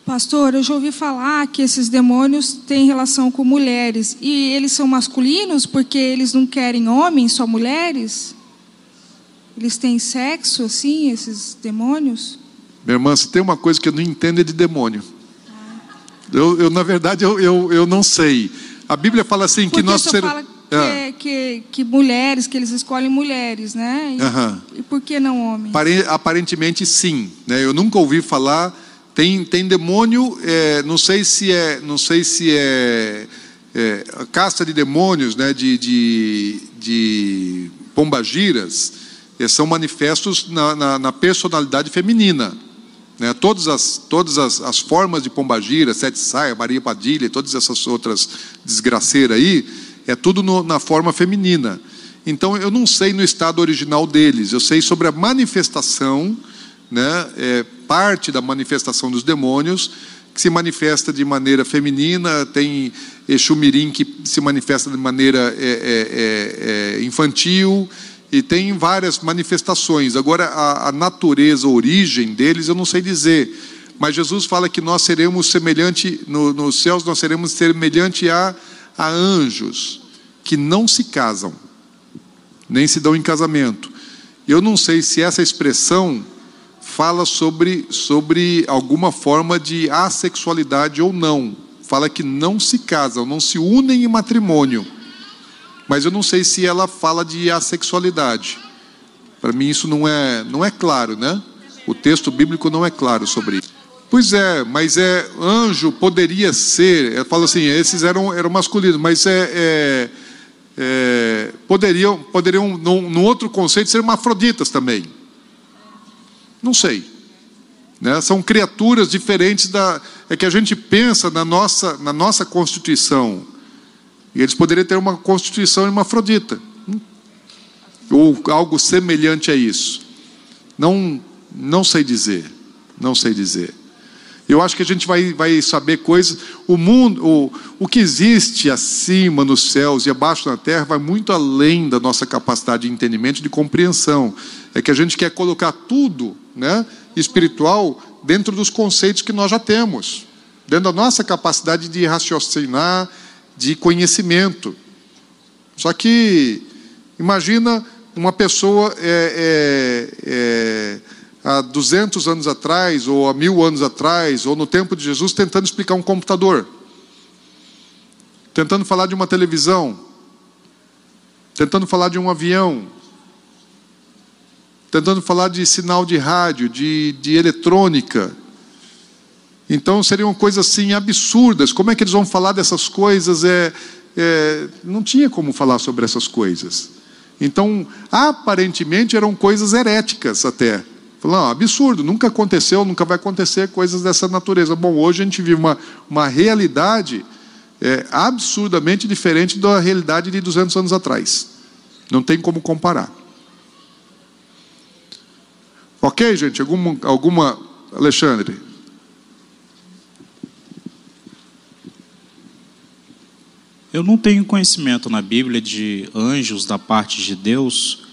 Pastor, eu já ouvi falar que esses demônios têm relação com mulheres e eles são masculinos porque eles não querem homens, só mulheres. Eles têm sexo, assim, esses demônios? Minha irmã, se tem uma coisa que eu não entendo é de demônio. Eu, eu na verdade, eu, eu, eu não sei. A Bíblia fala assim Porque que nós ser... fala que, que, que, mulheres, que eles escolhem mulheres, né? E, e por que não homens? Pare- Aparentemente sim. Né? Eu nunca ouvi falar. Tem, tem demônio, é, não sei se é, não sei se é, é a casta de demônios, né? de, de, de pombagiras, eh, são manifestos na, na, na personalidade feminina. Né? Todas, as, todas as, as formas de pombagira, Sete Saia, Maria Padilha, e todas essas outras desgraceiras aí, é tudo no- na forma feminina. Então eu não sei no estado original deles, eu sei sobre a manifestação, né, é, parte da manifestação dos demônios, que se manifesta de maneira feminina, tem Exumirim que se manifesta de maneira é, é, é, é, infantil, e tem várias manifestações. Agora, a, a natureza, a origem deles, eu não sei dizer. Mas Jesus fala que nós seremos semelhante, no, nos céus nós seremos semelhante a, a anjos que não se casam, nem se dão em casamento. Eu não sei se essa expressão fala sobre, sobre alguma forma de assexualidade ou não. Fala que não se casam, não se unem em matrimônio. Mas eu não sei se ela fala de assexualidade. Para mim isso não é, não é claro, né? O texto bíblico não é claro sobre isso. Pois é, mas é anjo poderia ser. Eu falo assim, esses eram, eram masculinos, mas é, é, é poderiam, poderiam num, outro conceito ser hermafroditas também. Não sei. Né? São criaturas diferentes da. É que a gente pensa na nossa, na nossa constituição. E eles poderiam ter uma constituição hermafrodita. Ou algo semelhante a isso. Não, não sei dizer. Não sei dizer. Eu acho que a gente vai, vai saber coisas. O mundo, o, o que existe acima nos céus e abaixo na terra vai muito além da nossa capacidade de entendimento e de compreensão. É que a gente quer colocar tudo, né, espiritual, dentro dos conceitos que nós já temos, dentro da nossa capacidade de raciocinar, de conhecimento. Só que imagina uma pessoa é, é, é há 200 anos atrás, ou há mil anos atrás, ou no tempo de Jesus, tentando explicar um computador, tentando falar de uma televisão, tentando falar de um avião, tentando falar de sinal de rádio, de, de eletrônica. Então seriam coisas assim absurdas. Como é que eles vão falar dessas coisas? É, é, não tinha como falar sobre essas coisas. Então, aparentemente eram coisas heréticas até. Falou, absurdo, nunca aconteceu, nunca vai acontecer coisas dessa natureza. Bom, hoje a gente vive uma, uma realidade é, absurdamente diferente da realidade de 200 anos atrás. Não tem como comparar. Ok, gente? Alguma, alguma Alexandre? Eu não tenho conhecimento na Bíblia de anjos da parte de Deus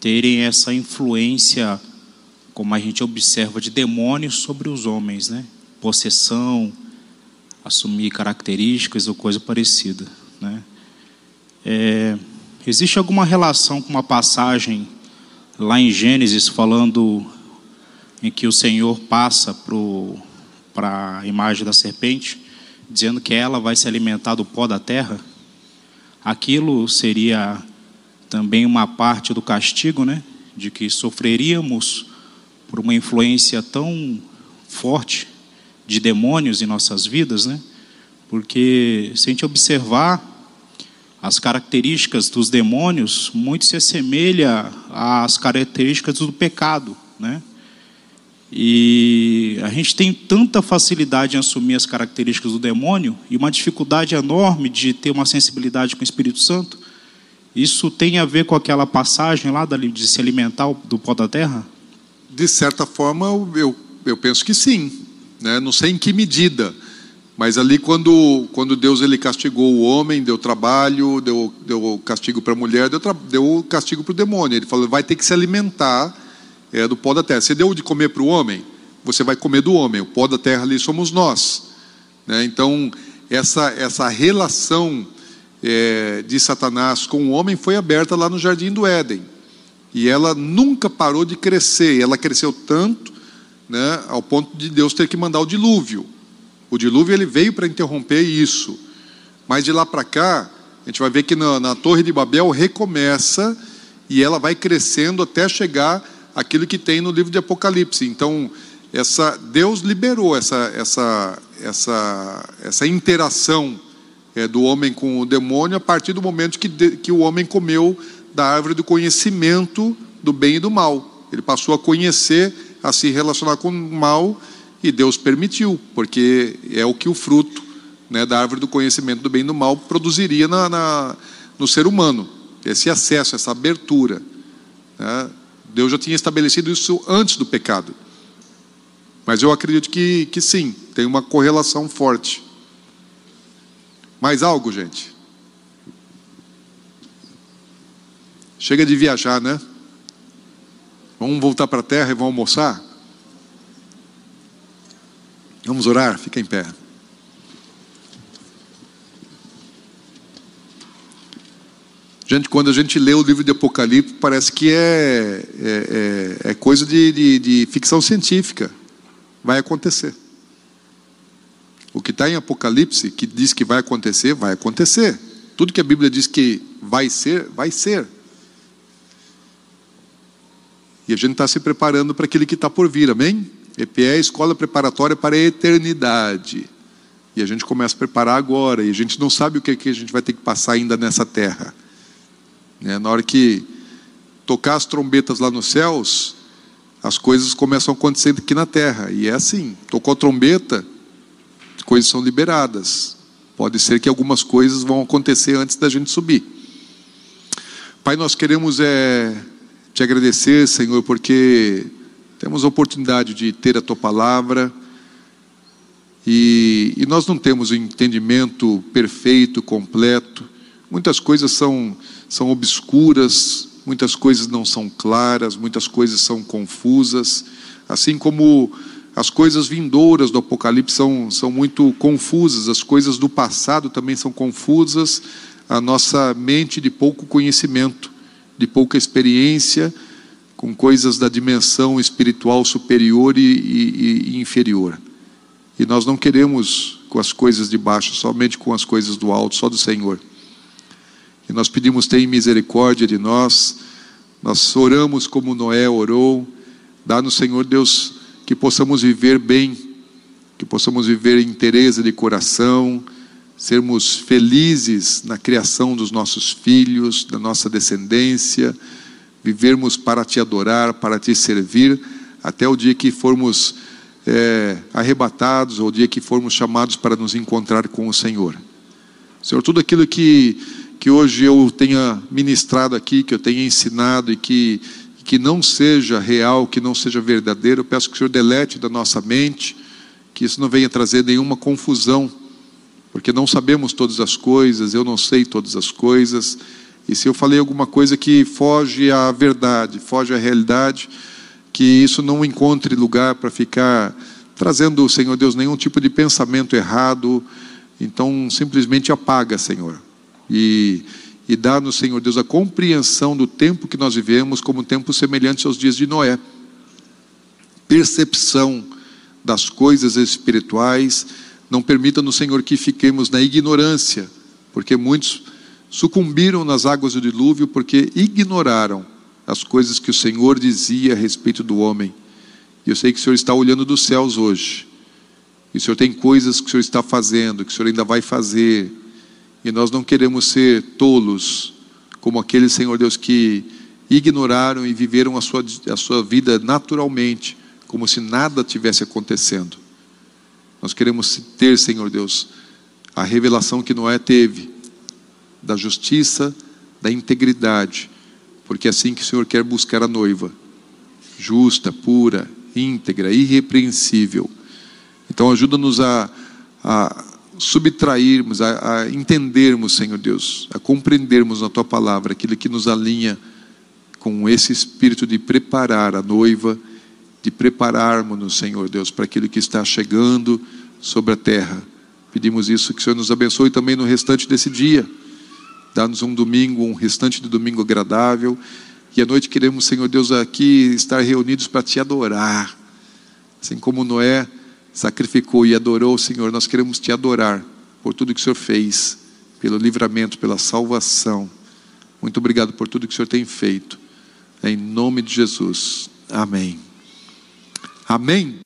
terem essa influência como a gente observa, de demônios sobre os homens, né? Possessão, assumir características ou coisa parecida, né? É, existe alguma relação com uma passagem lá em Gênesis falando em que o Senhor passa para a imagem da serpente, dizendo que ela vai se alimentar do pó da terra? Aquilo seria também uma parte do castigo, né? De que sofreríamos por uma influência tão forte de demônios em nossas vidas, né? Porque se a gente observar as características dos demônios, muito se assemelha às características do pecado, né? E a gente tem tanta facilidade em assumir as características do demônio e uma dificuldade enorme de ter uma sensibilidade com o Espírito Santo. Isso tem a ver com aquela passagem lá de se alimentar do pó da terra? De certa forma, eu, eu penso que sim. Né? Não sei em que medida. Mas ali, quando, quando Deus ele castigou o homem, deu trabalho, deu, deu castigo para a mulher, deu, deu castigo para o demônio. Ele falou: vai ter que se alimentar é, do pó da terra. Você deu de comer para o homem, você vai comer do homem. O pó da terra ali somos nós. Né? Então, essa, essa relação é, de Satanás com o homem foi aberta lá no jardim do Éden. E ela nunca parou de crescer. Ela cresceu tanto, né, ao ponto de Deus ter que mandar o dilúvio. O dilúvio ele veio para interromper isso. Mas de lá para cá, a gente vai ver que na, na Torre de Babel recomeça e ela vai crescendo até chegar aquilo que tem no livro de Apocalipse. Então, essa Deus liberou essa essa essa essa interação é, do homem com o demônio a partir do momento que, de, que o homem comeu da árvore do conhecimento do bem e do mal. Ele passou a conhecer, a se relacionar com o mal, e Deus permitiu, porque é o que o fruto né, da árvore do conhecimento do bem e do mal produziria na, na no ser humano. Esse acesso, essa abertura. Né? Deus já tinha estabelecido isso antes do pecado. Mas eu acredito que, que sim, tem uma correlação forte. Mais algo, gente? Chega de viajar, né? Vamos voltar para a terra e vamos almoçar? Vamos orar? Fica em pé. Gente, quando a gente lê o livro de Apocalipse, parece que é, é, é, é coisa de, de, de ficção científica. Vai acontecer. O que está em Apocalipse, que diz que vai acontecer, vai acontecer. Tudo que a Bíblia diz que vai ser, vai ser. E a gente está se preparando para aquele que está por vir, amém? EPE é escola preparatória para a eternidade. E a gente começa a preparar agora, e a gente não sabe o que, que a gente vai ter que passar ainda nessa terra. Né? Na hora que tocar as trombetas lá nos céus, as coisas começam a acontecer aqui na terra. E é assim: tocou a trombeta, coisas são liberadas. Pode ser que algumas coisas vão acontecer antes da gente subir. Pai, nós queremos é, te agradecer, Senhor, porque temos a oportunidade de ter a tua palavra e, e nós não temos o entendimento perfeito, completo. Muitas coisas são, são obscuras, muitas coisas não são claras, muitas coisas são confusas, assim como as coisas vindouras do Apocalipse são, são muito confusas, as coisas do passado também são confusas, a nossa mente de pouco conhecimento, de pouca experiência, com coisas da dimensão espiritual superior e, e, e inferior. E nós não queremos com as coisas de baixo, somente com as coisas do alto, só do Senhor. E nós pedimos, tem misericórdia de nós. Nós oramos como Noé orou. Dá-nos, Senhor Deus, que possamos viver bem, que possamos viver em interesse de coração, sermos felizes na criação dos nossos filhos, da nossa descendência vivermos para te adorar, para te servir, até o dia que formos é, arrebatados, ou o dia que formos chamados para nos encontrar com o Senhor. Senhor, tudo aquilo que, que hoje eu tenha ministrado aqui, que eu tenha ensinado e que, que não seja real, que não seja verdadeiro, eu peço que o Senhor delete da nossa mente, que isso não venha trazer nenhuma confusão, porque não sabemos todas as coisas, eu não sei todas as coisas, e se eu falei alguma coisa que foge à verdade, foge à realidade, que isso não encontre lugar para ficar trazendo, Senhor Deus, nenhum tipo de pensamento errado. Então, simplesmente apaga, Senhor. E, e dá-nos, Senhor Deus, a compreensão do tempo que nós vivemos como um tempo semelhante aos dias de Noé. Percepção das coisas espirituais. Não permita-nos, Senhor, que fiquemos na ignorância, porque muitos sucumbiram nas águas do dilúvio porque ignoraram as coisas que o Senhor dizia a respeito do homem. E eu sei que o Senhor está olhando dos céus hoje. E o Senhor tem coisas que o Senhor está fazendo, que o Senhor ainda vai fazer. E nós não queremos ser tolos, como aqueles, Senhor Deus, que ignoraram e viveram a sua, a sua vida naturalmente, como se nada tivesse acontecendo. Nós queremos ter, Senhor Deus, a revelação que Noé teve, da justiça, da integridade, porque é assim que o Senhor quer buscar a noiva, justa, pura, íntegra, irrepreensível. Então ajuda-nos a, a subtrairmos, a, a entendermos, Senhor Deus, a compreendermos na Tua palavra aquilo que nos alinha com esse espírito de preparar a noiva, de prepararmos-nos, Senhor Deus, para aquilo que está chegando sobre a terra. Pedimos isso, que o Senhor nos abençoe também no restante desse dia. Dá-nos um domingo, um restante de domingo agradável. E à noite queremos, Senhor Deus, aqui estar reunidos para te adorar. Assim como Noé sacrificou e adorou o Senhor, nós queremos te adorar por tudo que o Senhor fez, pelo livramento, pela salvação. Muito obrigado por tudo que o Senhor tem feito. Em nome de Jesus. Amém. Amém.